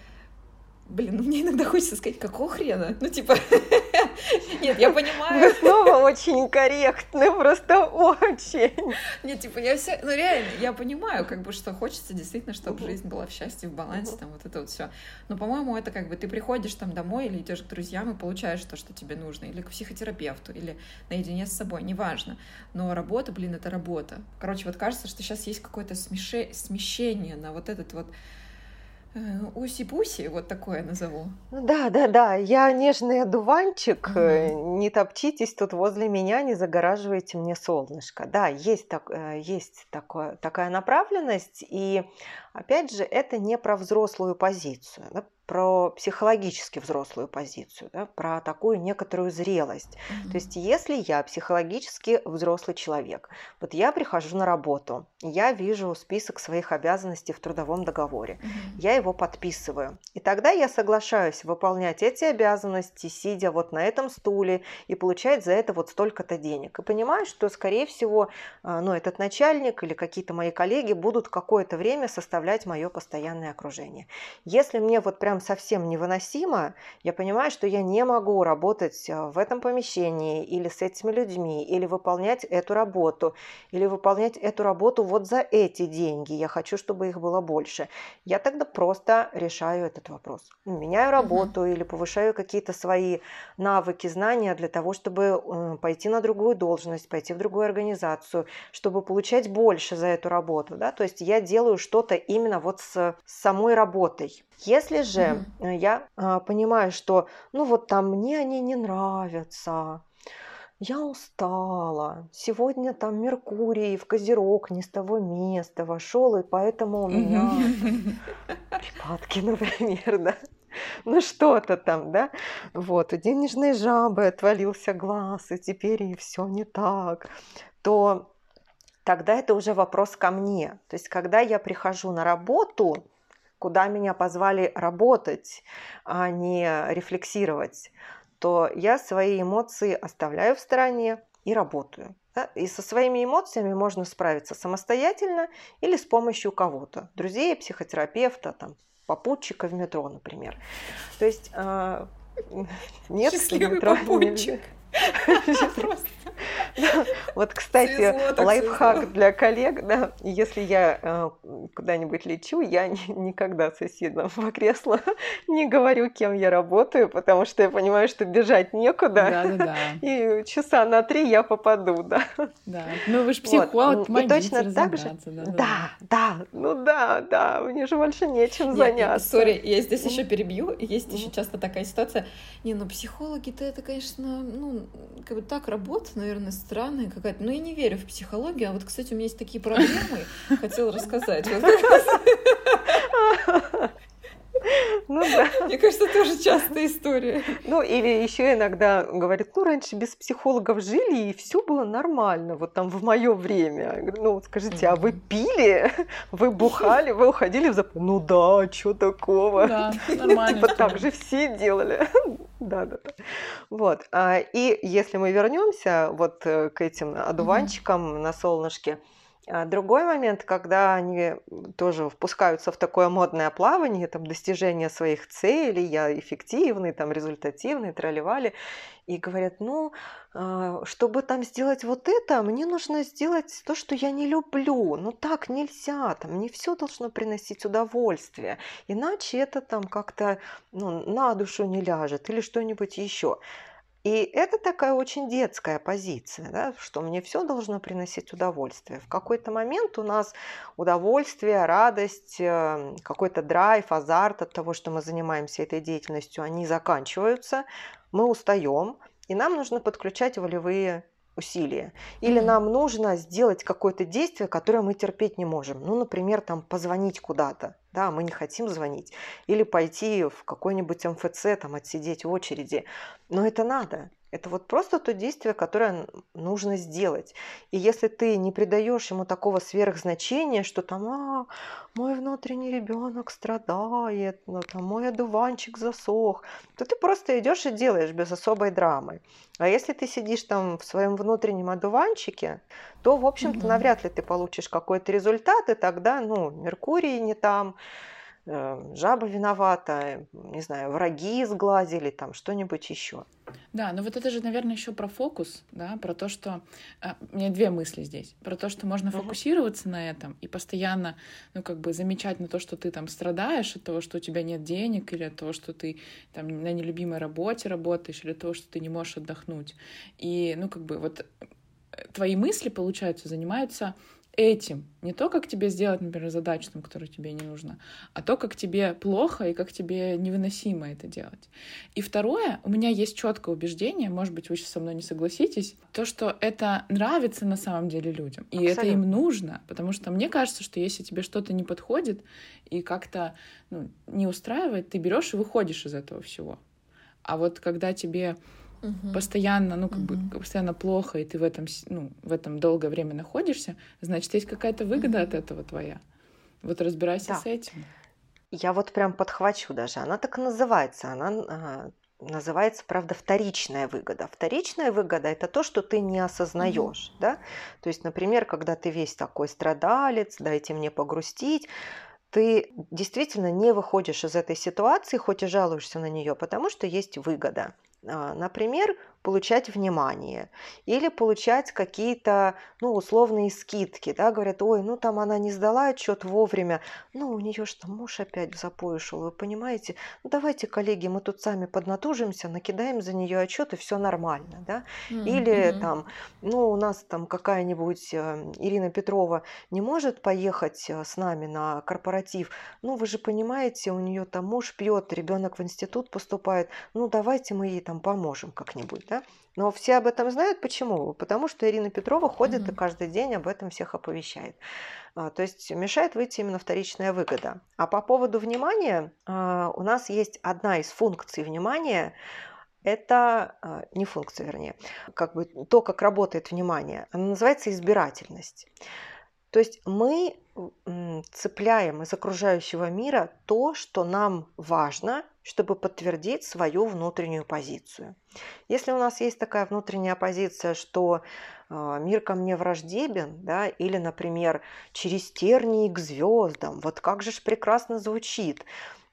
[SPEAKER 1] Блин, ну мне иногда хочется сказать, какого хрена? Ну, типа, нет, я понимаю.
[SPEAKER 3] Вы снова очень корректны, просто очень.
[SPEAKER 1] Нет, типа, я все, ну реально, я понимаю, как бы, что хочется действительно, чтобы жизнь была в счастье, в балансе, там, вот это вот все. Но, по-моему, это как бы ты приходишь там домой или идешь к друзьям и получаешь то, что тебе нужно, или к психотерапевту, или наедине с собой, неважно. Но работа, блин, это работа. Короче, вот кажется, что сейчас есть какое-то смещение на вот этот вот Уси-пуси, вот такое назову.
[SPEAKER 3] Ну да, да, да, я нежный одуванчик, mm-hmm. не топчитесь тут возле меня, не загораживайте мне солнышко. Да, есть, так, есть такое, такая направленность, и опять же, это не про взрослую позицию. Про психологически взрослую позицию, да, про такую некоторую зрелость. Mm-hmm. То есть, если я психологически взрослый человек, вот я прихожу на работу, я вижу список своих обязанностей в трудовом договоре, mm-hmm. я его подписываю, и тогда я соглашаюсь выполнять эти обязанности, сидя вот на этом стуле и получать за это вот столько-то денег, и понимаю, что, скорее всего, а, ну, этот начальник или какие-то мои коллеги будут какое-то время составлять мое постоянное окружение. Если мне вот прям прям совсем невыносимо, я понимаю, что я не могу работать э, в этом помещении или с этими людьми, или выполнять эту работу, или выполнять эту работу вот за эти деньги. Я хочу, чтобы их было больше. Я тогда просто решаю этот вопрос. Меняю работу угу. или повышаю какие-то свои навыки, знания для того, чтобы пойти на другую должность, пойти в другую организацию, чтобы получать больше за эту работу. Да? То есть я делаю что-то именно вот с самой работой. Если же угу. я а, понимаю, что ну вот там мне они не нравятся, я устала, сегодня там Меркурий в Козерог не с того места вошел, и поэтому у меня припадки, например, да. Ну что-то там, да. Вот, у денежной жабы отвалился глаз, и теперь и все не так. То тогда это уже вопрос ко мне. То есть, когда я прихожу на работу, куда меня позвали работать, а не рефлексировать, то я свои эмоции оставляю в стороне и работаю. Да? И со своими эмоциями можно справиться самостоятельно или с помощью кого-то, друзей, психотерапевта, там, попутчика в метро, например. То есть э,
[SPEAKER 1] нет Счастливый метро попутчик.
[SPEAKER 3] Просто. Вот, кстати, лайфхак для коллег, да, если я э, куда-нибудь лечу, я никогда соседям в кресло не говорю, кем я работаю, потому что я понимаю, что бежать некуда. Да, да, да. И часа на три я попаду, да.
[SPEAKER 2] Да. Ну вы же психолог,
[SPEAKER 3] вот. И точно так же. Да, да, да, ну да, да, мне же больше нечем заняться.
[SPEAKER 1] Сори, я здесь еще перебью. Есть еще часто такая ситуация. Не, ну психологи-то это, конечно, ну как бы так работа, наверное, странная какая-то. Но я не верю в психологию. А вот, кстати, у меня есть такие проблемы. Хотела рассказать. Ну да. Мне кажется, тоже частая история.
[SPEAKER 3] Ну или еще иногда говорят, ну раньше без психологов жили и все было нормально, вот там в мое время. Ну скажите, а вы пили, вы бухали, вы уходили в запой? Ну да, что такого? Да, нормально. Типа так же все делали. Да, да, да. Вот. А, и если мы вернемся вот э, к этим одуванчикам на солнышке, а другой момент, когда они тоже впускаются в такое модное плавание, там, достижение своих целей, я эффективный, там, результативный, тролливали, и говорят, ну, а, чтобы там сделать вот это, мне нужно сделать то, что я не люблю. Ну так нельзя, там не все должно приносить удовольствие, иначе это там как-то ну, на душу не ляжет или что-нибудь еще. И это такая очень детская позиция, да, что мне все должно приносить удовольствие. В какой-то момент у нас удовольствие, радость, эм, какой-то драйв, азарт от того, что мы занимаемся этой деятельностью, они заканчиваются, мы устаем, и нам нужно подключать волевые усилия. Или mm-hmm. нам нужно сделать какое-то действие, которое мы терпеть не можем. Ну, например, там позвонить куда-то. Да, мы не хотим звонить. Или пойти в какой-нибудь МФЦ, там отсидеть в очереди. Но это надо. Это вот просто то действие, которое нужно сделать. И если ты не придаешь ему такого сверхзначения, что там, а, мой внутренний ребенок страдает, ну, там, мой одуванчик засох, то ты просто идешь и делаешь без особой драмы. А если ты сидишь там в своем внутреннем одуванчике, то, в общем-то, угу. навряд ли ты получишь какой-то результат, и тогда, ну, Меркурий не там, жаба виновата, не знаю, враги сглазили, там что-нибудь еще.
[SPEAKER 2] Да, но вот это же, наверное, еще про фокус, да, про то, что а, у меня две мысли здесь, про то, что можно фокусироваться на этом и постоянно, ну как бы замечать на то, что ты там страдаешь от того, что у тебя нет денег или от того, что ты там на нелюбимой работе работаешь или от того, что ты не можешь отдохнуть. И, ну как бы вот э, твои мысли, получается, занимаются этим. Не то, как тебе сделать, например, задачу, там, которая тебе не нужна, а то, как тебе плохо и как тебе невыносимо это делать. И второе, у меня есть четкое убеждение, может быть, вы сейчас со мной не согласитесь, то, что это нравится на самом деле людям. И Абсолютно. это им нужно, потому что мне кажется, что если тебе что-то не подходит и как-то ну, не устраивает, ты берешь и выходишь из этого всего. А вот когда тебе угу. постоянно, ну, как угу. бы постоянно плохо, и ты в этом, ну, в этом долгое время находишься, значит, есть какая-то выгода угу. от этого твоя. Вот разбирайся да. с этим.
[SPEAKER 3] Я вот прям подхвачу даже. Она так и называется. Она а, называется, правда, вторичная выгода. Вторичная выгода это то, что ты не осознаешь, mm да. То есть, например, когда ты весь такой страдалец, дайте мне погрустить, ты действительно не выходишь из этой ситуации, хоть и жалуешься на нее, потому что есть выгода. А, например, получать внимание или получать какие-то, ну, условные скидки, да, говорят, ой, ну, там она не сдала отчет вовремя, ну, у нее что, муж опять в запой ушел, вы понимаете, ну, давайте, коллеги, мы тут сами поднатужимся, накидаем за нее отчет, и все нормально, да, mm-hmm. или там, ну, у нас там какая-нибудь э, Ирина Петрова не может поехать э, с нами на корпоратив, ну, вы же понимаете, у нее там муж пьет, ребенок в институт поступает, ну, давайте мы ей там поможем как-нибудь, да, да? Но все об этом знают. Почему? Потому что Ирина Петрова ходит mm-hmm. и каждый день об этом всех оповещает. А, то есть мешает выйти именно вторичная выгода. А по поводу внимания, а, у нас есть одна из функций внимания, это а, не функция, вернее, как бы то, как работает внимание, она называется избирательность. То есть мы цепляем из окружающего мира то, что нам важно, чтобы подтвердить свою внутреннюю позицию. Если у нас есть такая внутренняя позиция, что э, мир ко мне враждебен, да, или, например, через тернии к звездам, вот как же ж прекрасно звучит,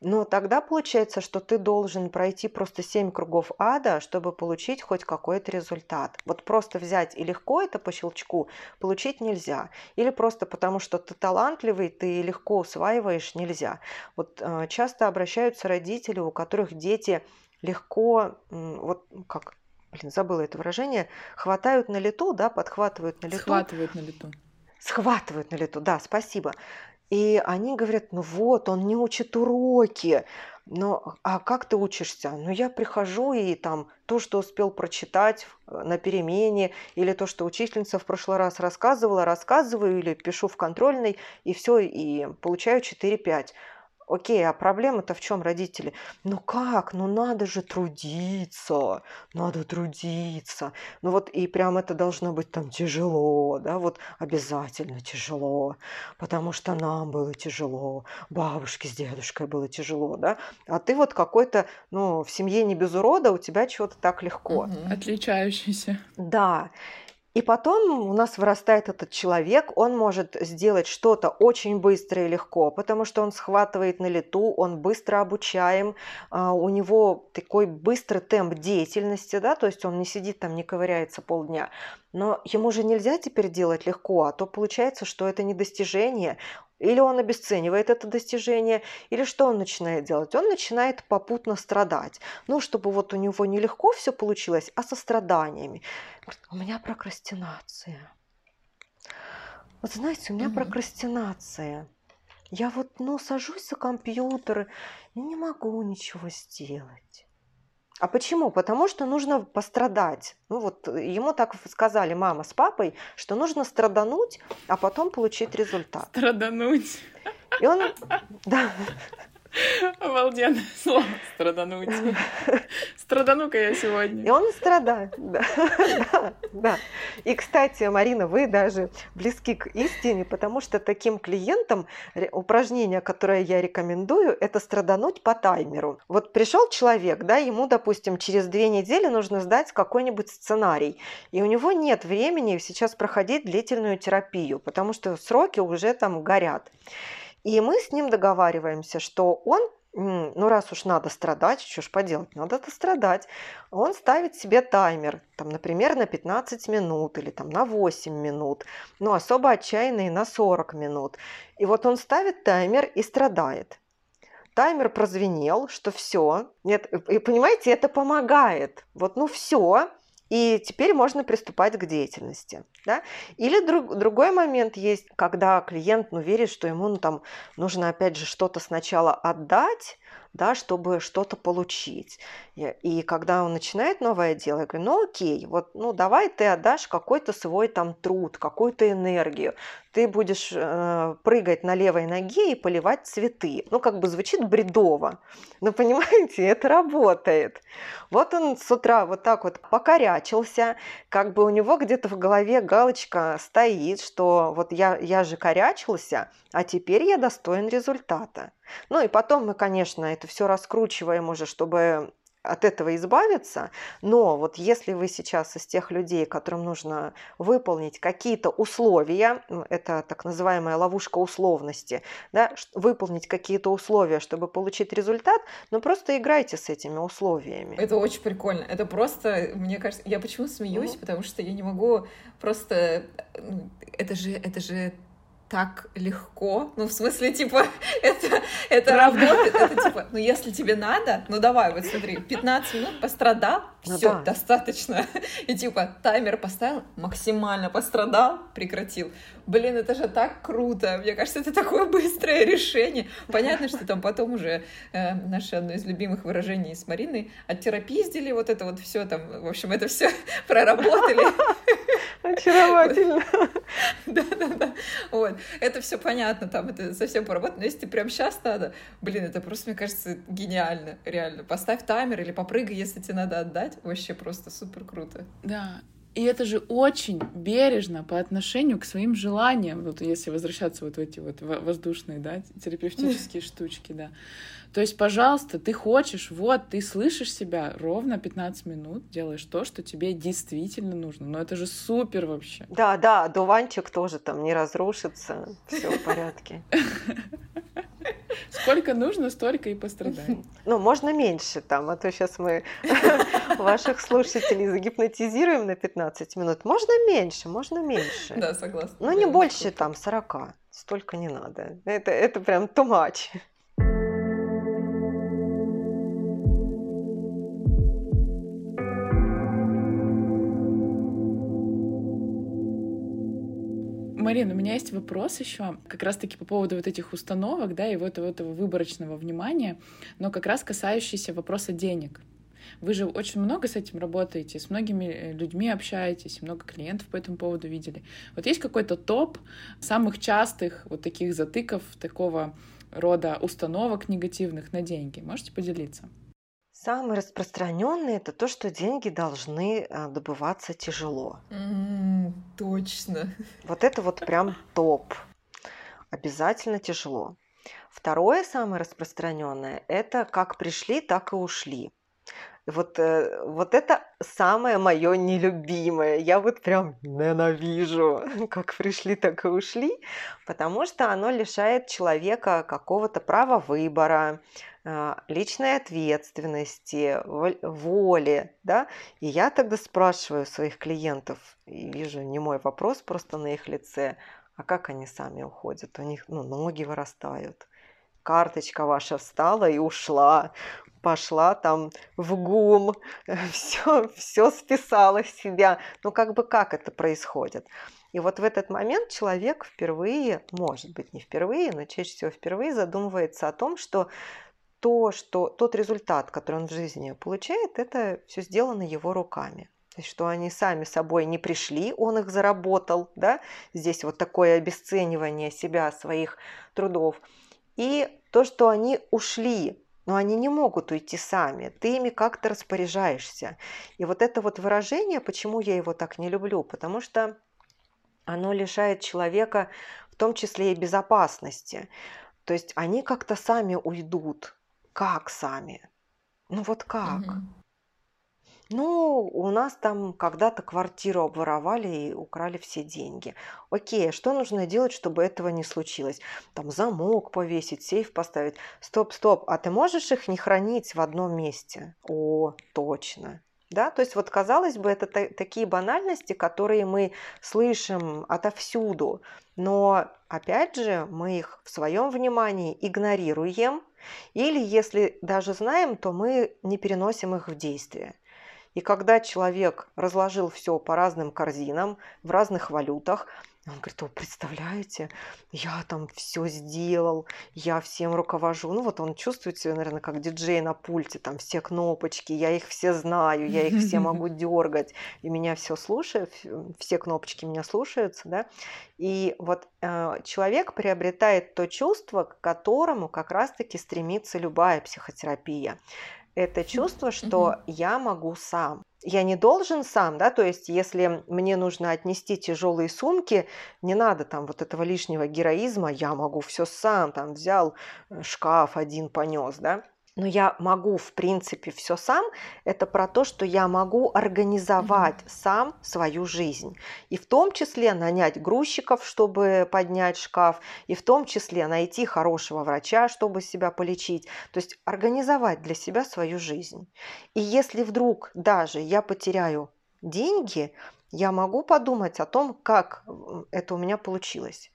[SPEAKER 3] но тогда получается, что ты должен пройти просто семь кругов ада, чтобы получить хоть какой-то результат. Вот просто взять и легко это по щелчку получить нельзя. Или просто потому, что ты талантливый, ты легко усваиваешь, нельзя. Вот э, часто обращаются родители, у которых дети легко, вот как, блин, забыла это выражение, хватают на лету, да, подхватывают на лету.
[SPEAKER 2] Схватывают на лету.
[SPEAKER 3] Схватывают на лету, да, спасибо. И они говорят, ну вот, он не учит уроки. Но, а как ты учишься? Ну, я прихожу и там то, что успел прочитать э, на перемене, или то, что учительница в прошлый раз рассказывала, рассказываю, или пишу в контрольной, и все, и получаю 4-5. Окей, а проблема-то в чем, родители? Ну как? Ну надо же трудиться, надо трудиться. Ну вот и прям это должно быть там тяжело, да, вот обязательно тяжело, потому что нам было тяжело, бабушке с дедушкой было тяжело, да. А ты вот какой-то, ну, в семье не без урода, у тебя чего-то так легко.
[SPEAKER 2] Отличающийся.
[SPEAKER 3] Да. И потом у нас вырастает этот человек, он может сделать что-то очень быстро и легко, потому что он схватывает на лету, он быстро обучаем, а, у него такой быстрый темп деятельности, да, то есть он не сидит там, не ковыряется полдня. Но ему же нельзя теперь делать легко, а то получается, что это не достижение. Или он обесценивает это достижение, или что он начинает делать? Он начинает попутно страдать. Ну, чтобы вот у него нелегко все получилось, а со страданиями. Говорит, у меня прокрастинация. Вот знаете, у меня mm прокрастинация. Я вот, ну, сажусь за компьютер и не могу ничего сделать. А почему? Потому что нужно пострадать. Ну вот ему так сказали мама с папой, что нужно страдануть, а потом получить результат.
[SPEAKER 2] Страдануть.
[SPEAKER 3] И он, да,
[SPEAKER 2] Обалденное слово страдануть. Страдану-ка я сегодня.
[SPEAKER 3] И он страдает, да. да, да. И, кстати, Марина, вы даже близки к истине, потому что таким клиентам упражнение, которое я рекомендую, это страдануть по таймеру. Вот пришел человек, да, ему, допустим, через две недели нужно сдать какой-нибудь сценарий, и у него нет времени сейчас проходить длительную терапию, потому что сроки уже там горят. И мы с ним договариваемся, что он ну раз уж надо страдать, что ж поделать, надо это страдать. Он ставит себе таймер, там, например, на 15 минут или там на 8 минут, ну особо отчаянный на 40 минут. И вот он ставит таймер и страдает. Таймер прозвенел, что все. Нет, и понимаете, это помогает. Вот, ну все, и теперь можно приступать к деятельности. Да? Или друг, другой момент есть, когда клиент ну, верит, что ему ну, там, нужно опять же что-то сначала отдать, да, чтобы что-то получить. И когда он начинает новое дело, я говорю, ну окей, вот, ну давай ты отдашь какой-то свой там труд, какую-то энергию, ты будешь э, прыгать на левой ноге и поливать цветы. Ну, как бы звучит бредово, но понимаете, это работает. Вот он с утра вот так вот покорячился, как бы у него где-то в голове галочка стоит, что вот я, я же корячился, а теперь я достоин результата. Ну и потом мы, конечно, это все раскручиваем уже, чтобы от этого избавиться, но вот если вы сейчас из тех людей, которым нужно выполнить какие-то условия, это так называемая ловушка условности, да, выполнить какие-то условия, чтобы получить результат, ну просто играйте с этими условиями.
[SPEAKER 1] Это очень прикольно. Это просто, мне кажется, я почему смеюсь, mm-hmm. потому что я не могу просто, ну, это же, это же так легко. Ну, в смысле, типа, это, это работает. Это типа, ну, если тебе надо, ну, давай, вот смотри, 15 минут пострадал, ну, все, да. достаточно. И типа, таймер поставил, максимально пострадал, прекратил. Блин, это же так круто. Мне кажется, это такое быстрое решение. Понятно, что там потом уже э, наше одно из любимых выражений с Мариной оттерапиздили вот это вот все там, в общем, это все проработали.
[SPEAKER 3] Очаровательно.
[SPEAKER 1] Да, да, да. Вот. Это все понятно, там это совсем поработано. Но если ты прям сейчас надо, блин, это просто, мне кажется, гениально, реально. Поставь таймер или попрыгай, если тебе надо отдать. Вообще просто супер круто.
[SPEAKER 2] Да, и это же очень бережно по отношению к своим желаниям, вот если возвращаться вот в эти вот воздушные, да, терапевтические штучки, да. То есть, пожалуйста, ты хочешь, вот, ты слышишь себя ровно 15 минут, делаешь то, что тебе действительно нужно. Но это же супер вообще.
[SPEAKER 3] Да, да, дуванчик тоже там не разрушится, все в порядке.
[SPEAKER 2] Сколько нужно, столько и пострадаем.
[SPEAKER 3] Ну, можно меньше там, а то сейчас мы ваших слушателей загипнотизируем на 15 минут. Можно меньше, можно меньше.
[SPEAKER 1] Да, согласна.
[SPEAKER 3] Ну, не больше там 40. Столько не надо. Это, это прям too much.
[SPEAKER 2] Марина, у меня есть вопрос еще, как раз-таки по поводу вот этих установок, да, и вот этого выборочного внимания, но как раз касающийся вопроса денег. Вы же очень много с этим работаете, с многими э, людьми общаетесь, много клиентов по этому поводу видели. Вот есть какой-то топ самых частых вот таких затыков, такого рода установок негативных на деньги? Можете поделиться?
[SPEAKER 3] Самый распространенный это то, что деньги должны а, добываться тяжело.
[SPEAKER 1] Mm, точно.
[SPEAKER 3] Вот это вот прям топ. Обязательно тяжело. Второе самое распространенное это как пришли, так и ушли. Вот, э, вот это самое мое нелюбимое. Я вот прям ненавижу, как пришли, так и ушли, потому что оно лишает человека какого-то права выбора, а, личной ответственности, воли, да, и я тогда спрашиваю своих клиентов, и вижу не мой вопрос просто на их лице, а как они сами уходят, у них ну, ноги вырастают, карточка ваша встала и ушла, пошла там в ГУМ, все, все списала с себя. Ну, как бы как это происходит? И вот в этот момент человек впервые, может быть, не впервые, но чаще всего впервые задумывается о том, что то, что тот результат, который он в жизни получает, это все сделано его руками. То есть, что они сами собой не пришли, он их заработал, да, здесь вот такое обесценивание себя, своих трудов. И то, что они ушли, но они не могут уйти сами, ты ими как-то распоряжаешься. И вот это вот выражение, почему я его так не люблю, потому что оно лишает человека в том числе и безопасности. То есть они как-то сами уйдут, как сами? Ну вот как? Угу. Ну, у нас там когда-то квартиру обворовали и украли все деньги. Окей, а что нужно делать, чтобы этого не случилось? Там замок повесить, сейф поставить. Стоп, стоп, а ты можешь их не хранить в одном месте? О, точно. Да, то есть вот казалось бы, это такие банальности, которые мы слышим отовсюду, но опять же мы их в своем внимании игнорируем, или если даже знаем, то мы не переносим их в действие. И когда человек разложил все по разным корзинам, в разных валютах, он говорит, о, представляете, я там все сделал, я всем руковожу. Ну вот он чувствует себя, наверное, как диджей на пульте, там все кнопочки, я их все знаю, я их все могу дергать, и меня все слушает, все кнопочки меня слушаются, да. И вот э, человек приобретает то чувство, к которому как раз-таки стремится любая психотерапия это чувство, что я могу сам. Я не должен сам, да, то есть если мне нужно отнести тяжелые сумки, не надо там вот этого лишнего героизма, я могу все сам, там взял э, шкаф один понес, да но я могу, в принципе, все сам, это про то, что я могу организовать mm-hmm. сам свою жизнь. И в том числе нанять грузчиков, чтобы поднять шкаф, и в том числе найти хорошего врача, чтобы себя полечить. То есть организовать для себя свою жизнь. И если вдруг даже я потеряю деньги, я могу подумать о том, как это у меня получилось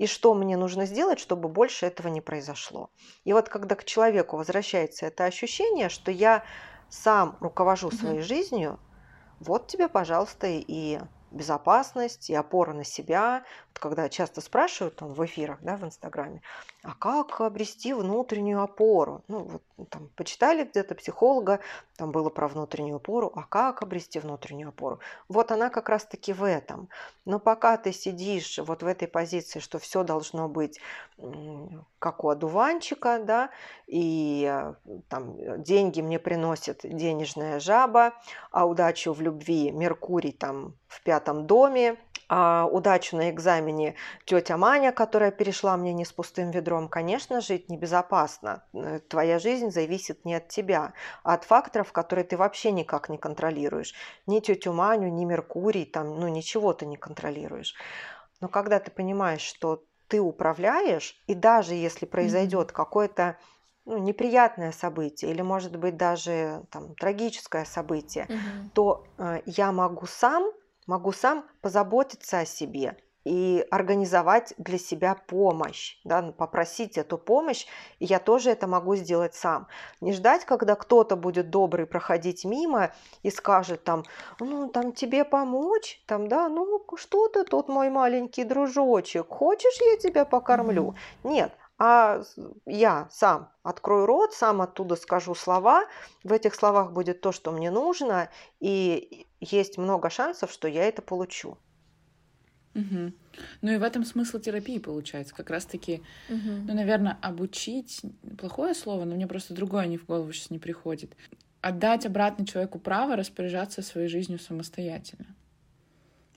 [SPEAKER 3] и что мне нужно сделать, чтобы больше этого не произошло. И вот когда к человеку возвращается это ощущение, что я сам руковожу своей жизнью, вот тебе, пожалуйста, и безопасность и опора на себя. Вот когда часто спрашивают там, в эфирах, да, в Инстаграме, а как обрести внутреннюю опору? Ну, вот ну, там почитали где-то психолога, там было про внутреннюю опору, а как обрести внутреннюю опору? Вот она как раз-таки в этом. Но пока ты сидишь вот в этой позиции, что все должно быть как у одуванчика, да, и э, там деньги мне приносит денежная жаба, а удачу в любви Меркурий там в пятом доме, а, удачу на экзамене тетя Маня, которая перешла мне не с пустым ведром, конечно, жить небезопасно. Э, твоя жизнь зависит не от тебя, а от факторов, которые ты вообще никак не контролируешь. Ни тетю Маню, ни Меркурий, там, ну ничего ты не контролируешь. Но когда ты понимаешь, что ты управляешь, и даже если произойдет mm-hmm. какое-то ну, неприятное событие или, может быть, даже там, трагическое событие, mm-hmm. то э, я могу сам могу сам позаботиться о себе и организовать для себя помощь, да, ну, попросить эту помощь, и я тоже это могу сделать сам. Не ждать, когда кто-то будет добрый проходить мимо и скажет там, ну, там тебе помочь, там, да, ну, что ты тут, мой маленький дружочек, хочешь, я тебя покормлю? Mm-hmm. Нет, а я сам открою рот, сам оттуда скажу слова, в этих словах будет то, что мне нужно, и есть много шансов, что я это получу.
[SPEAKER 2] Угу. Ну и в этом смысл терапии получается, как раз-таки, угу. ну, наверное, обучить, плохое слово, но мне просто другое не в голову сейчас не приходит, отдать обратно человеку право распоряжаться своей жизнью самостоятельно.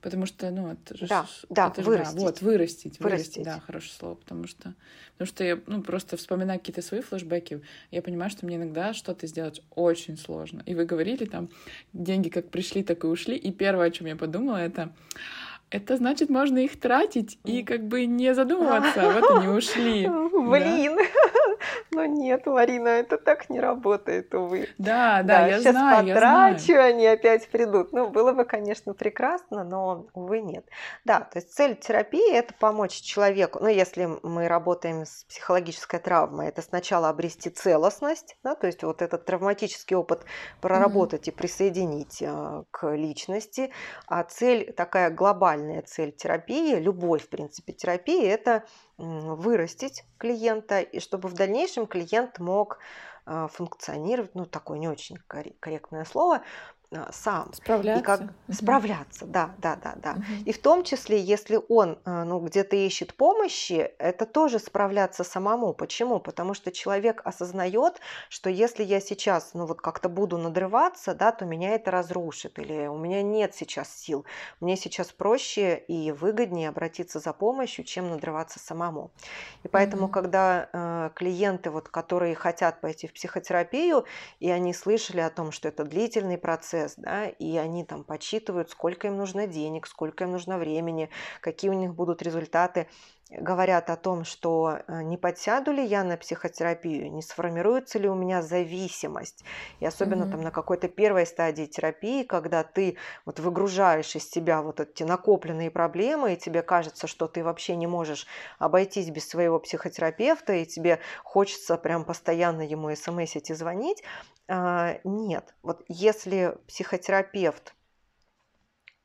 [SPEAKER 2] Потому что, ну, это же...
[SPEAKER 3] Да, да,
[SPEAKER 2] это
[SPEAKER 3] вырастить.
[SPEAKER 2] Же, да, вот, вырастить, вырастить. Вырастить, да, хорошее слово. Потому что, потому что я, ну, просто вспоминаю какие-то свои флешбеки, я понимаю, что мне иногда что-то сделать очень сложно. И вы говорили там, деньги как пришли, так и ушли. И первое, о чем я подумала, это это значит, можно их тратить и как бы не задумываться, вот они ушли.
[SPEAKER 3] Блин, но нет, Марина, это так не работает, увы.
[SPEAKER 2] Да, да, да я сейчас знаю,
[SPEAKER 3] потрачу,
[SPEAKER 2] я
[SPEAKER 3] знаю. они опять придут. Ну, было бы, конечно, прекрасно, но, увы, нет. Да, то есть цель терапии – это помочь человеку, ну, если мы работаем с психологической травмой, это сначала обрести целостность, да, то есть вот этот травматический опыт проработать mm-hmm. и присоединить э, к личности, а цель такая глобальная цель терапии, любой, в принципе, терапии – это вырастить клиента, и чтобы в дальнейшем клиент мог а, функционировать, ну, такое не очень корректное слово, сам.
[SPEAKER 2] Справляться. И как
[SPEAKER 3] угу. справляться, да, да, да, да. Угу. И в том числе, если он а, ну, где-то ищет помощи, это тоже справляться самому. Почему? Потому что человек осознает, что если я сейчас, ну вот как-то буду надрываться, да, то меня это разрушит, или у меня нет сейчас сил. Мне сейчас проще и выгоднее обратиться за помощью, чем надрываться самому. И поэтому, угу. когда э, клиенты, вот, которые хотят пойти в психотерапию, и они слышали о том, что это длительный процесс, процесс, да, и они там подсчитывают, сколько им нужно денег, сколько им нужно времени, какие у них будут результаты. Говорят о том, что э, не подсяду ли я на психотерапию, не сформируется ли у меня зависимость. И особенно mm-hmm. там на какой-то первой стадии терапии, когда ты вот выгружаешь из себя вот эти накопленные проблемы, и тебе кажется, что ты вообще не можешь обойтись без своего психотерапевта, и тебе хочется прям постоянно ему смсить и звонить. А, нет, вот если психотерапевт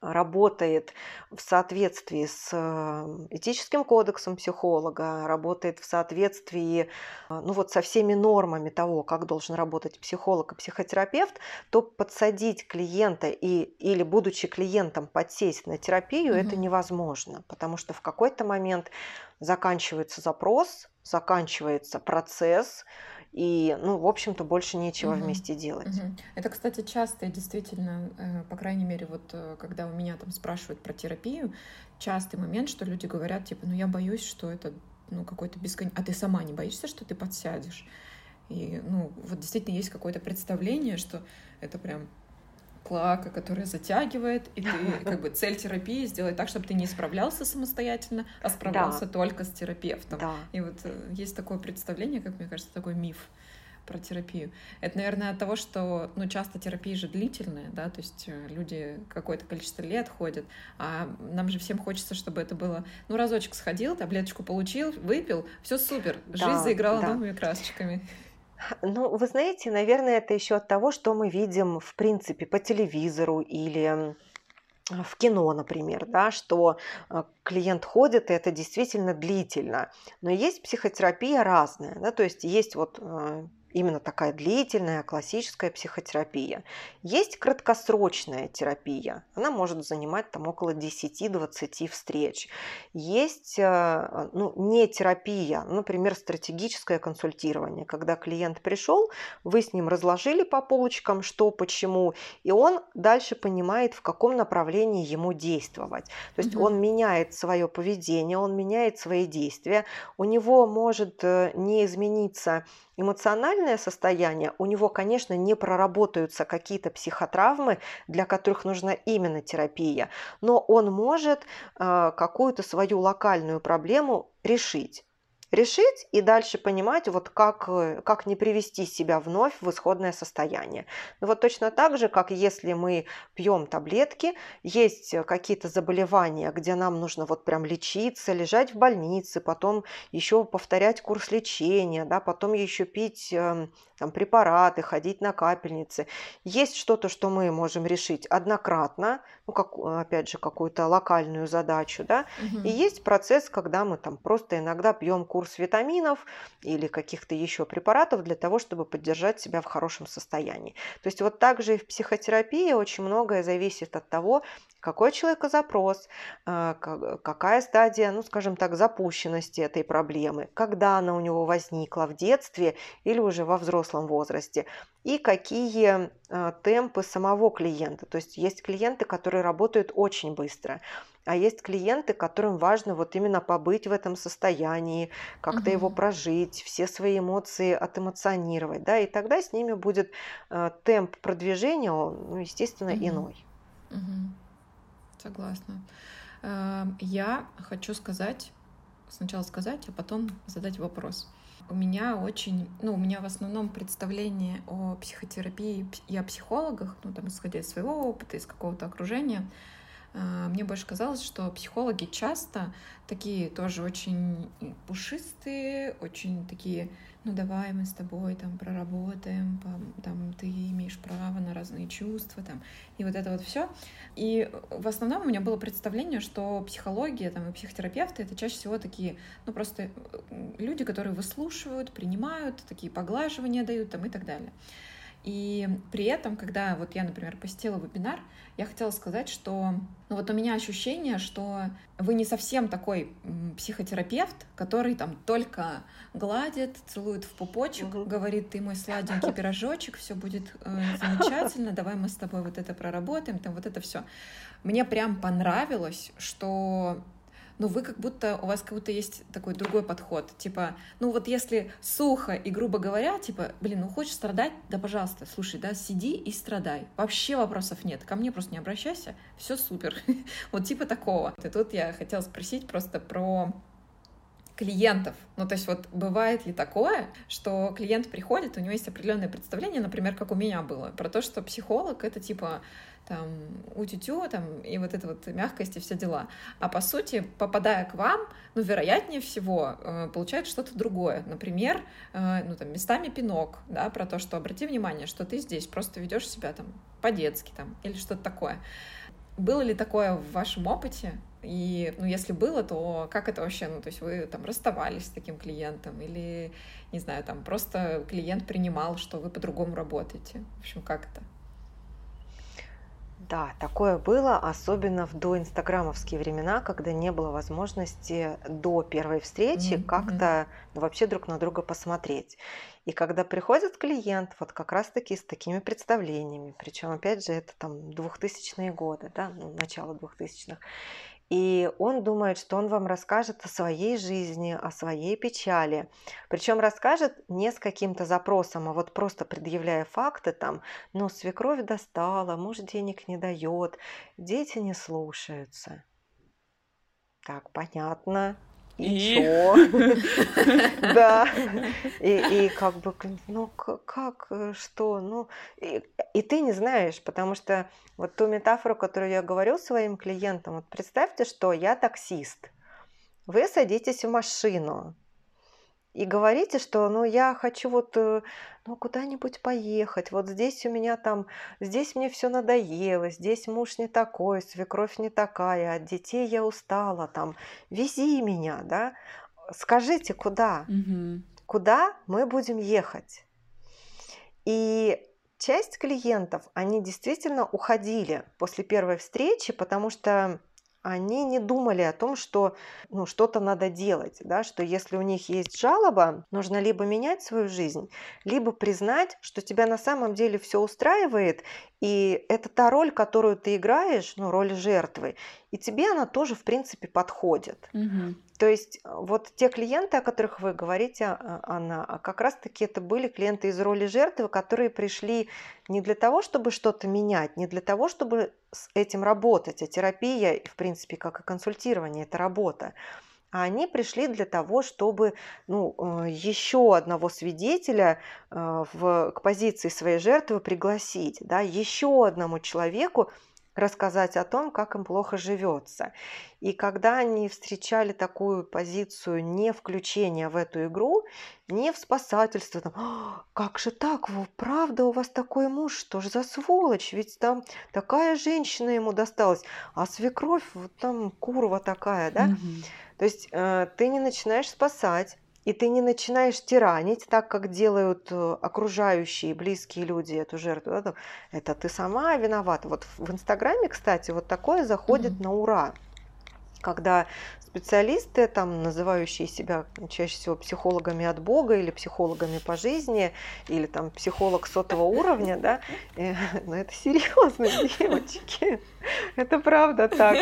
[SPEAKER 3] работает в соответствии с э, этическим кодексом психолога, работает в соответствии э, ну вот, со всеми нормами того, как должен работать психолог и психотерапевт, то подсадить клиента и, или, будучи клиентом, подсесть на терапию, mm-hmm. это невозможно, потому что в какой-то момент заканчивается запрос, заканчивается процесс, и, ну, в общем-то, больше нечего угу. вместе делать. Угу.
[SPEAKER 1] Это, кстати, часто действительно, э, по крайней мере, вот э, когда у меня там спрашивают про терапию, частый момент, что люди говорят, типа, ну, я боюсь, что это, ну, какой-то бесконечный... А ты сама не боишься, что ты подсядешь? И, ну, вот действительно есть какое-то представление, что это прям клака, которая затягивает, и ты, как бы, цель терапии сделать так, чтобы ты не справлялся самостоятельно, а справлялся да. только с терапевтом. Да. И вот э, есть такое представление, как мне кажется, такой миф про терапию. Это, наверное, от того, что, ну, часто терапия же длительная, да, то есть э, люди какое-то количество лет ходят, а нам же всем хочется, чтобы это было, ну, разочек сходил, таблеточку получил, выпил, все супер, жизнь да, заиграла да. новыми красочками.
[SPEAKER 3] Ну, вы знаете, наверное, это еще от того, что мы видим, в принципе, по телевизору или в кино, например, да, что а, клиент ходит, и это действительно длительно. Но есть психотерапия разная, да, то есть есть вот а, именно такая длительная классическая психотерапия. Есть краткосрочная терапия. Она может занимать там около 10-20 встреч. Есть э, ну, не терапия, например, стратегическое консультирование, когда клиент пришел, вы с ним разложили по полочкам, что, почему, и он дальше понимает, в каком направлении ему действовать. То есть угу. он меняет свое поведение, он меняет свои действия. У него может э, не измениться эмоциональное состояние, у него, конечно, не проработаются какие-то психотравмы, для которых нужна именно терапия, но он может э, какую-то свою локальную проблему решить решить и дальше понимать, вот как, э, как не привести себя вновь в исходное состояние. Ну вот точно так же, как если мы пьем таблетки, есть э, какие-то заболевания, где нам нужно вот прям лечиться, лежать в больнице, потом еще повторять курс лечения, да, потом еще пить эм, там, препараты, ходить на капельницы. Есть что-то, что мы можем решить однократно, ну, как, опять же, какую-то локальную задачу, да, угу. и есть процесс, когда мы там просто иногда пьем курс витаминов или каких-то еще препаратов для того, чтобы поддержать себя в хорошем состоянии. То есть вот также и в психотерапии очень многое зависит от того, какой человека запрос, а, какая стадия, ну, скажем так, запущенности этой проблемы, когда она у него возникла в детстве или уже во взрослом возрасте, и какие а, темпы самого клиента. То есть есть клиенты, которые работают очень быстро, а есть клиенты, которым важно вот именно побыть в этом состоянии, как-то угу. его прожить, все свои эмоции отэмоционировать, да, и тогда с ними будет э, темп продвижения, ну, естественно, угу. иной.
[SPEAKER 1] Угу. Согласна. Эм, я хочу сказать, сначала сказать, а потом задать вопрос. У меня очень, ну, у меня в основном представление о психотерапии и о психологах, ну, там, исходя из своего опыта, из какого-то окружения, э, мне больше казалось, что психологи часто такие тоже очень пушистые, очень такие ну давай мы с тобой там проработаем, там ты имеешь право на разные чувства, там, и вот это вот все. И в основном у меня было представление, что психология там, и психотерапевты — это чаще всего такие, ну просто люди, которые выслушивают, принимают, такие поглаживания дают там и так далее. И при этом, когда вот я, например, посетила вебинар, я хотела сказать, что ну вот у меня ощущение, что вы не совсем такой психотерапевт, который там только гладит, целует в пупочек, угу. говорит, ты мой сладенький пирожочек, все будет э, замечательно, давай мы с тобой вот это проработаем, там вот это все. Мне прям понравилось, что но вы как будто, у вас как будто есть такой другой подход. Типа, ну вот если сухо и грубо говоря, типа, блин, ну хочешь страдать, да пожалуйста, слушай, да, сиди и страдай. Вообще вопросов нет. Ко мне просто не обращайся, все супер. вот типа такого. И тут я хотела спросить просто про клиентов. Ну, то есть вот бывает ли такое, что клиент приходит, у него есть определенное представление, например, как у меня было, про то, что психолог — это типа там утю там, и вот это вот мягкость и все дела. А по сути, попадая к вам, ну, вероятнее всего, э, получает что-то другое. Например, э, ну, там, местами пинок, да, про то, что обрати внимание, что ты здесь просто ведешь себя там по-детски там или что-то такое. Было ли такое в вашем опыте? И, ну, если было, то как это вообще, ну, то есть вы там расставались с таким клиентом или, не знаю, там просто клиент принимал, что вы по-другому работаете? В общем, как это?
[SPEAKER 3] Да, такое было, особенно в доинстаграмовские времена, когда не было возможности до первой встречи mm-hmm. как-то ну, вообще друг на друга посмотреть. И когда приходит клиент, вот как раз-таки с такими представлениями, причем, опять же, это там 2000-е годы, да, ну, начало 2000-х, и он думает, что он вам расскажет о своей жизни, о своей печали. Причем расскажет не с каким-то запросом, а вот просто предъявляя факты там, ну, свекровь достала, муж денег не дает, дети не слушаются. Так, понятно и? Да. И, и как бы, ну как, э, что, ну... И, и ты не знаешь, потому что вот ту метафору, которую я говорю своим клиентам, вот представьте, что я таксист. Вы садитесь в машину, и говорите, что ну я хочу вот э, ну, куда-нибудь поехать, вот здесь у меня там, здесь мне все надоело, здесь муж не такой, свекровь не такая, от детей я устала, там, вези меня, да, скажите, куда, угу. куда мы будем ехать. И часть клиентов, они действительно уходили после первой встречи, потому что они не думали о том, что ну, что-то надо делать, да, что если у них есть жалоба, нужно либо менять свою жизнь, либо признать, что тебя на самом деле все устраивает, и это та роль, которую ты играешь, ну, роль жертвы, и тебе она тоже, в принципе, подходит. Угу. То есть э, вот те клиенты, о которых вы говорите, а, Анна, а как раз-таки это были клиенты из роли жертвы, которые пришли не для того, чтобы что-то менять, не для того, чтобы с этим работать, а терапия, в принципе, как и консультирование, это работа. А они пришли для того, чтобы ну, э, еще одного свидетеля э, в, к позиции своей жертвы пригласить, да, еще одному человеку рассказать о том, как им плохо живется. И когда они встречали такую позицию не включения в эту игру, не в спасательство, там, «А, как же так, правда у вас такой муж, что же за сволочь, ведь там такая женщина ему досталась, а свекровь вот там курва такая, да? Угу. То есть э, ты не начинаешь спасать, и ты не начинаешь тиранить, так как делают э, окружающие, близкие люди эту жертву. Это ты сама виновата. Вот в Инстаграме, кстати, вот такое заходит mm-hmm. на ура. Когда специалисты, там, называющие себя чаще всего психологами от Бога или психологами по жизни, или там психолог сотого уровня, да, э, ну это серьезно, девочки, это правда так.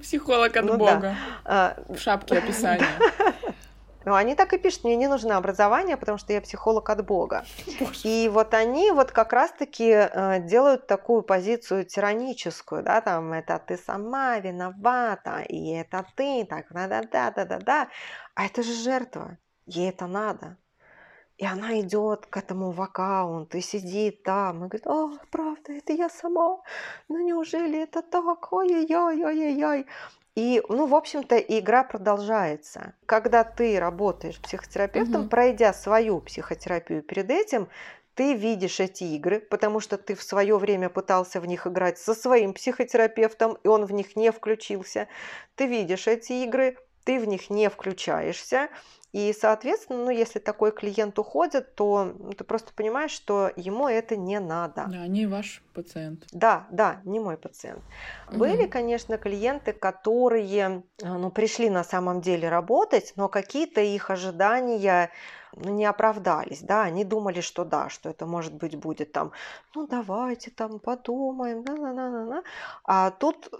[SPEAKER 2] Психолог от ну, Бога. А, в шапке описания.
[SPEAKER 3] Ну, они так и пишут, мне не нужно образование, потому что я психолог от Бога. Боже. И вот они вот как раз-таки э, делают такую позицию тираническую, да, там, это ты сама виновата, и это ты, так, да-да-да-да-да, а это же жертва, ей это надо. И она идет к этому в аккаунт и сидит там и говорит, о, правда, это я сама, ну неужели это так, ой-ой-ой, ой-ой-ой. И, ну, в общем-то, игра продолжается. Когда ты работаешь психотерапевтом, угу. пройдя свою психотерапию перед этим, ты видишь эти игры, потому что ты в свое время пытался в них играть со своим психотерапевтом, и он в них не включился. Ты видишь эти игры, ты в них не включаешься, и, соответственно, ну, если такой клиент уходит, то ты просто понимаешь, что ему это не надо.
[SPEAKER 2] Да, не ваш пациент.
[SPEAKER 3] Да, да, не мой пациент. Угу. Были, конечно, клиенты, которые ну, пришли на самом деле работать, но какие-то их ожидания ну, не оправдались, да, они думали, что да, что это может быть будет там, ну давайте там подумаем, на -на -на -на. а тут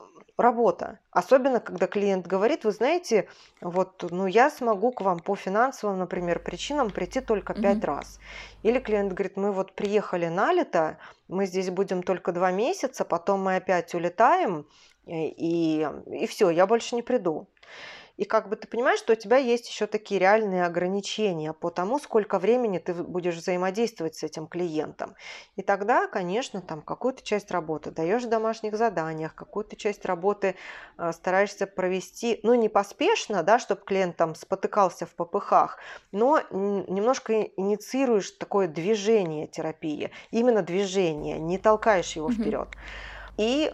[SPEAKER 3] работа. Особенно, когда клиент говорит, вы знаете, вот, ну, я смогу к вам по финансовым, например, причинам прийти только пять mm-hmm. раз. Или клиент говорит, мы вот приехали на лето, мы здесь будем только два месяца, потом мы опять улетаем, и, и все, я больше не приду. И как бы ты понимаешь, что у тебя есть еще такие реальные ограничения по тому, сколько времени ты будешь взаимодействовать с этим клиентом. И тогда, конечно, там какую-то часть работы даешь в домашних заданиях, какую-то часть работы э, стараешься провести, ну, не поспешно, да, чтобы клиент там спотыкался в попыхах, но немножко инициируешь такое движение терапии, именно движение, не толкаешь его вперед. И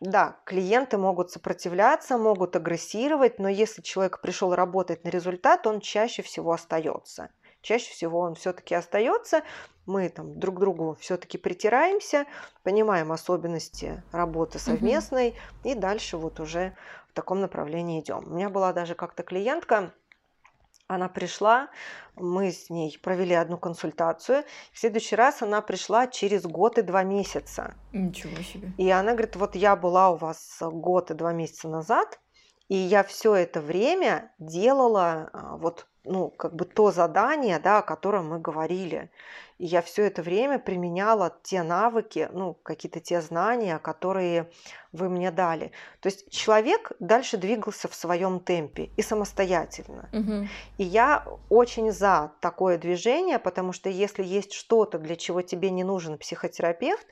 [SPEAKER 3] да, клиенты могут сопротивляться, могут агрессировать, но если человек пришел работать на результат, он чаще всего остается. Чаще всего он все-таки остается, мы там друг к другу все-таки притираемся, понимаем особенности работы совместной, mm-hmm. и дальше вот уже в таком направлении идем. У меня была даже как-то клиентка, она пришла, мы с ней провели одну консультацию. В следующий раз она пришла через год и два месяца.
[SPEAKER 1] Ничего себе.
[SPEAKER 3] И она говорит, вот я была у вас год и два месяца назад, и я все это время делала а, вот ну, как бы то задание, да, о котором мы говорили. И я все это время применяла те навыки, ну, какие-то те знания, которые вы мне дали. То есть человек дальше двигался в своем темпе и самостоятельно. Угу. И я очень за такое движение, потому что если есть что-то, для чего тебе не нужен психотерапевт,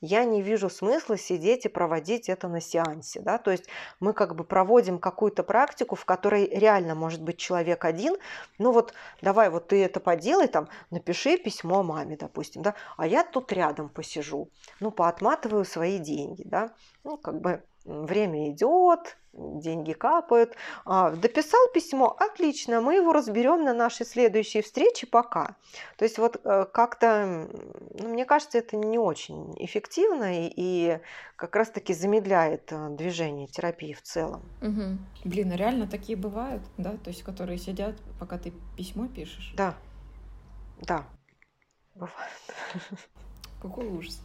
[SPEAKER 3] я не вижу смысла сидеть и проводить это на сеансе. Да? То есть мы как бы проводим какую-то практику, в которой реально может быть человек один. Ну вот давай вот ты это поделай, там напиши письмо маме, допустим, да, а я тут рядом посижу, ну поотматываю свои деньги, да, ну, как бы время идет, деньги капают. А, дописал письмо, отлично, мы его разберем на нашей следующей встрече пока. То есть вот э, как-то, ну, мне кажется, это не очень эффективно и, и как раз-таки замедляет э, движение терапии в целом.
[SPEAKER 1] Угу. Блин, а реально такие бывают, да, то есть которые сидят, пока ты письмо пишешь?
[SPEAKER 3] Да, да, бывает.
[SPEAKER 1] Какой ужас.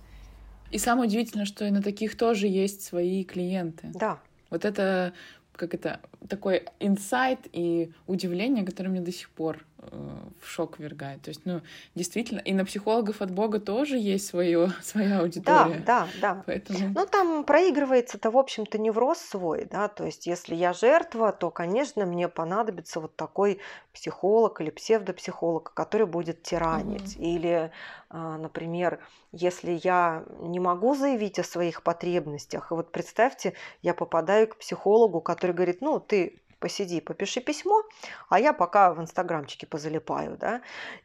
[SPEAKER 2] И самое удивительное, что и на таких тоже есть свои клиенты.
[SPEAKER 3] Да.
[SPEAKER 2] Вот это как это такой инсайт и удивление, которое мне до сих пор в шок вергает. То есть, ну, действительно, и на психологов от Бога тоже есть свое, своя аудитория.
[SPEAKER 3] Да, да, да. Поэтому... Ну, там проигрывается-то, в общем-то, невроз свой, да, то есть, если я жертва, то, конечно, мне понадобится вот такой психолог или псевдопсихолог, который будет тиранить. Угу. Или, а, например, если я не могу заявить о своих потребностях, и вот представьте, я попадаю к психологу, который говорит, ну, ты посиди, попиши письмо, а я пока в инстаграмчике позалипаю, да,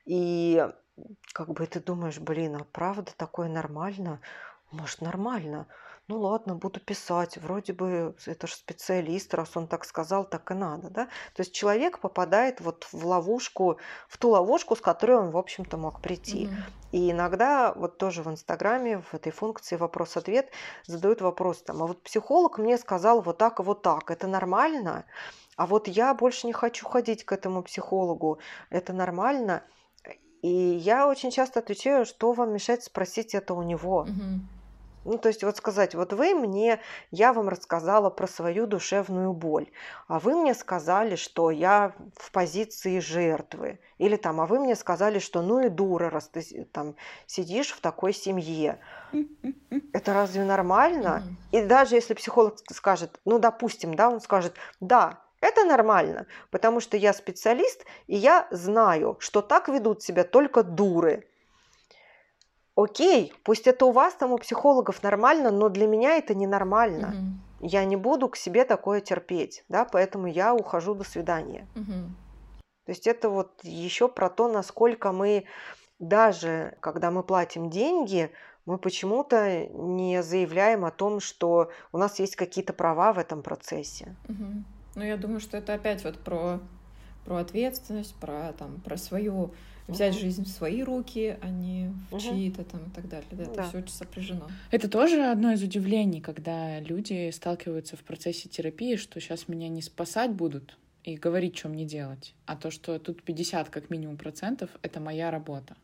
[SPEAKER 3] и как бы ты думаешь, блин, а правда такое нормально? Может, нормально? ну ладно, буду писать, вроде бы это же специалист, раз он так сказал, так и надо, да. То есть человек попадает вот в ловушку, в ту ловушку, с которой он, в общем-то, мог прийти. Mm-hmm. И иногда вот тоже в Инстаграме, в этой функции вопрос-ответ задают вопрос там, а вот психолог мне сказал вот так и вот так, это нормально? А вот я больше не хочу ходить к этому психологу, это нормально? И я очень часто отвечаю, что вам мешает спросить это у него. Mm-hmm. Ну, то есть вот сказать, вот вы мне, я вам рассказала про свою душевную боль, а вы мне сказали, что я в позиции жертвы. Или там, а вы мне сказали, что ну и дура, раз ты там сидишь в такой семье. Это разве нормально? И даже если психолог скажет, ну, допустим, да, он скажет, да, это нормально, потому что я специалист, и я знаю, что так ведут себя только дуры окей, пусть это у вас там у психологов нормально, но для меня это ненормально. Угу. Я не буду к себе такое терпеть, да, поэтому я ухожу до свидания. Угу. То есть это вот еще про то, насколько мы даже когда мы платим деньги, мы почему-то не заявляем о том, что у нас есть какие-то права в этом процессе.
[SPEAKER 1] Угу. Ну, я думаю, что это опять вот про, про ответственность, про, там, про свою взять угу. жизнь в свои руки, а не в угу. чьи-то там и так далее. Да, это да. все очень сопряжено.
[SPEAKER 2] Это тоже одно из удивлений, когда люди сталкиваются в процессе терапии, что сейчас меня не спасать будут и говорить, что мне делать, а то, что тут 50 как минимум процентов, это моя работа.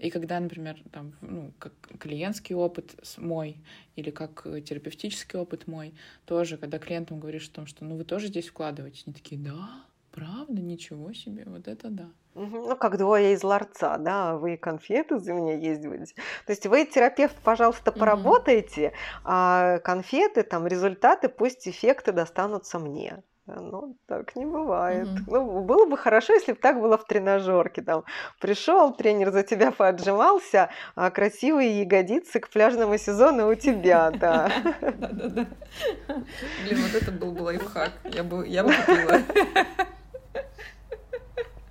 [SPEAKER 2] И когда, например, там, ну, как клиентский опыт мой или как терапевтический опыт мой, тоже, когда клиентам говоришь о том, что ну вы тоже здесь вкладываетесь, они такие, да, правда, ничего себе, вот это да.
[SPEAKER 3] Ну, как двое из ларца, да, вы конфеты за меня есть будете. То есть вы, терапевт, пожалуйста, поработайте, а конфеты, там, результаты, пусть эффекты достанутся мне. Ну, так не бывает. Mm-hmm. Ну, было бы хорошо, если бы так было в тренажерке. Там пришел, тренер за тебя поотжимался, а красивые ягодицы к пляжному сезону у тебя, да.
[SPEAKER 1] Да-да-да. Блин, вот это был бы лайфхак. Я бы купила.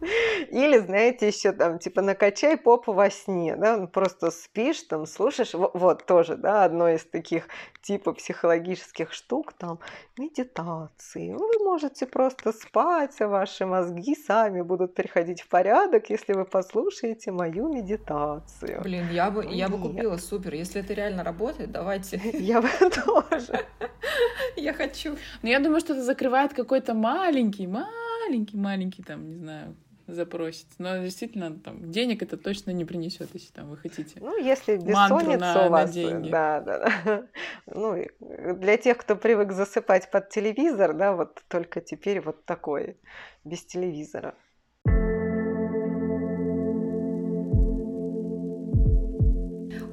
[SPEAKER 3] Или, знаете, еще там, типа, накачай попу во сне, да, ну, просто спишь, там, слушаешь, вот, тоже, да, одно из таких типа психологических штук, там, медитации. Ну, вы можете просто спать, а ваши мозги сами будут приходить в порядок, если вы послушаете мою медитацию.
[SPEAKER 1] Блин, я бы, я бы купила, супер, если это реально работает, давайте.
[SPEAKER 3] Я бы тоже.
[SPEAKER 1] Я хочу.
[SPEAKER 2] Но я думаю, что это закрывает какой-то маленький, маленький, маленький, там, не знаю, запросит. Но действительно, там, денег это точно не принесет, если там вы хотите.
[SPEAKER 3] Ну, если бессонница на, у вас, на деньги. да, да, да. Ну, для тех, кто привык засыпать под телевизор, да, вот только теперь вот такой, без телевизора.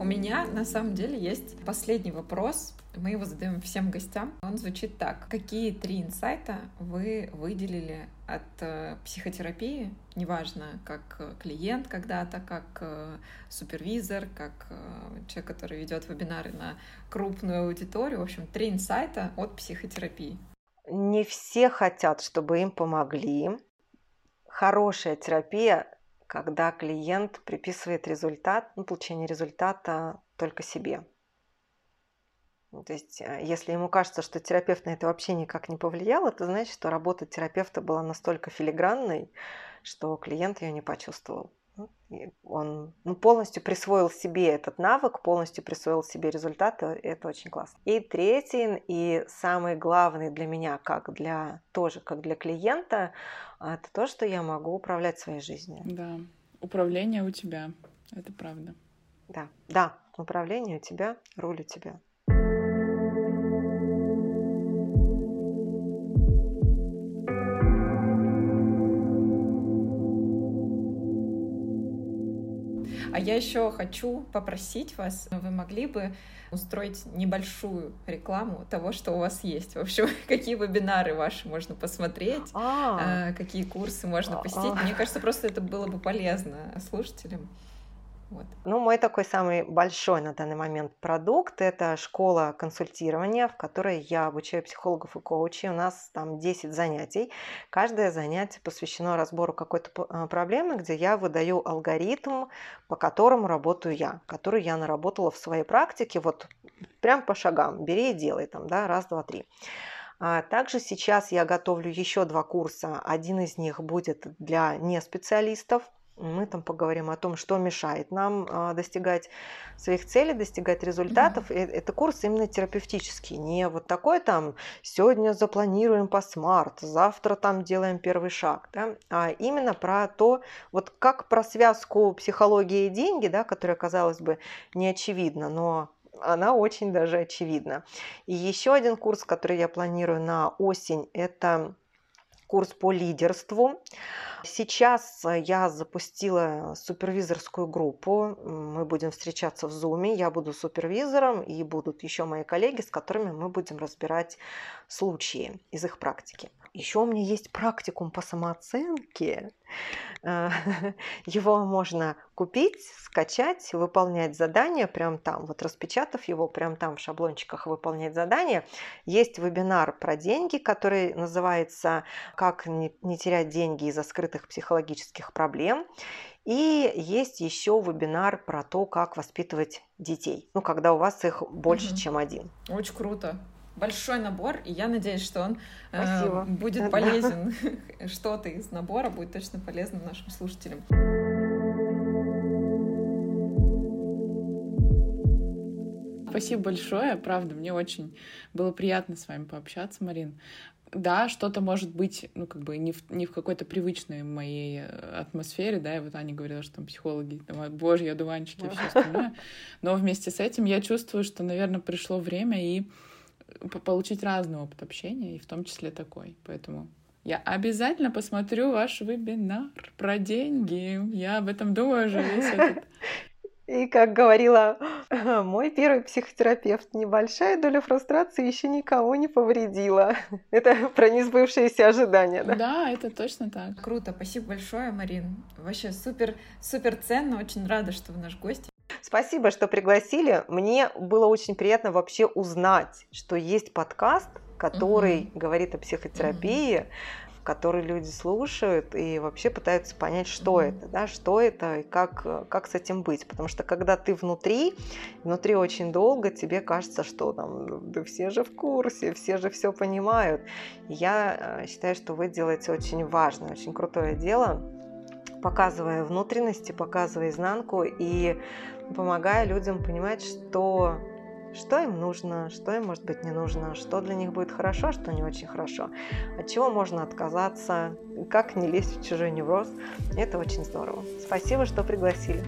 [SPEAKER 1] Меня на самом деле есть последний вопрос. Мы его задаем всем гостям. Он звучит так. Какие три инсайта вы выделили от э, психотерапии, неважно, как э, клиент когда-то, как э, супервизор, как человек, который ведет вебинары на крупную аудиторию. В общем, три инсайта от психотерапии.
[SPEAKER 3] Не все хотят, чтобы им помогли. Хорошая терапия когда клиент приписывает результат, ну, получение результата только себе. Ну, то есть, э, если ему кажется, что терапевт на это вообще никак не повлиял, это значит, что работа терапевта была настолько филигранной, что клиент ее не почувствовал. Ну, он ну, полностью присвоил себе этот навык, полностью присвоил себе результаты, это очень классно. И третий, и самый главный для меня, как для тоже как для клиента, это то, что я могу управлять своей жизнью.
[SPEAKER 2] Да, управление у тебя, это правда.
[SPEAKER 3] Да, да, управление у тебя, руль у тебя.
[SPEAKER 1] А я еще хочу попросить вас, вы могли бы устроить небольшую рекламу того, что у вас есть. В общем, какие вебинары ваши можно посмотреть, а. А, какие курсы можно посетить. Мне кажется, просто это было бы полезно слушателям.
[SPEAKER 3] Вот. Ну, мой такой самый большой на данный момент продукт – это школа консультирования, в которой я обучаю психологов и коучей. У нас там 10 занятий. Каждое занятие посвящено разбору какой-то а, проблемы, где я выдаю алгоритм, по которому работаю я, который я наработала в своей практике, вот прям по шагам. Бери и делай там, да, раз, два, три. А также сейчас я готовлю еще два курса. Один из них будет для неспециалистов, мы там поговорим о том, что мешает нам а, достигать своих целей, достигать результатов. Mm-hmm. Это курс именно терапевтический, не вот такой там сегодня запланируем по смарт, завтра там делаем первый шаг, да? а именно про то, вот как про связку психологии и деньги, да, которая, казалось бы, не очевидна, но она очень даже очевидна. И еще один курс, который я планирую на осень, это курс по лидерству. Сейчас э, я запустила супервизорскую группу. Мы будем встречаться в Zoom. Я буду супервизором, и будут еще мои коллеги, с которыми мы будем разбирать случаи из их практики. Еще у меня есть практикум по самооценке. Э, его можно купить, скачать, выполнять задания прям там, вот распечатав его прям там в шаблончиках выполнять задания. Есть вебинар про деньги, который называется «Как не терять деньги из-за скрытых психологических проблем». И есть еще вебинар про то, как воспитывать детей, ну, когда у вас их больше, угу. чем один.
[SPEAKER 1] Очень круто большой набор, и я надеюсь, что он э, будет полезен. Что-то из набора будет точно полезно нашим слушателям.
[SPEAKER 2] Спасибо большое, правда, мне очень было приятно с вами пообщаться, Марин. Да, что-то может быть, ну, как бы не в, не в какой-то привычной моей э, атмосфере, да, и вот Аня говорила, что там психологи, там, божьи одуванчики и все остальное, но вместе с этим я чувствую, что, наверное, пришло время и получить разный опыт общения, и в том числе такой. Поэтому я обязательно посмотрю ваш вебинар про деньги. Я об этом думаю уже весь этот...
[SPEAKER 3] И как говорила Мой первый психотерапевт. Небольшая доля фрустрации еще никого не повредила. Это про несбывшиеся ожидания, да?
[SPEAKER 2] Да, это точно так.
[SPEAKER 1] Круто, спасибо большое, Марин. Вообще супер, супер ценно, очень рада, что вы наш гость.
[SPEAKER 3] Спасибо, что пригласили. Мне было очень приятно вообще узнать, что есть подкаст, который mm говорит о психотерапии. mm который люди слушают и вообще пытаются понять, что mm-hmm. это, да, что это и как, как с этим быть. Потому что когда ты внутри, внутри очень долго, тебе кажется, что там, да все же в курсе, все же все понимают. Я э, считаю, что вы делаете очень важное, очень крутое дело, показывая внутренности, показывая изнанку и помогая людям понимать, что что им нужно, что им, может быть, не нужно, что для них будет хорошо, что не очень хорошо, от чего можно отказаться, как не лезть в чужой невроз. Это очень здорово. Спасибо, что пригласили.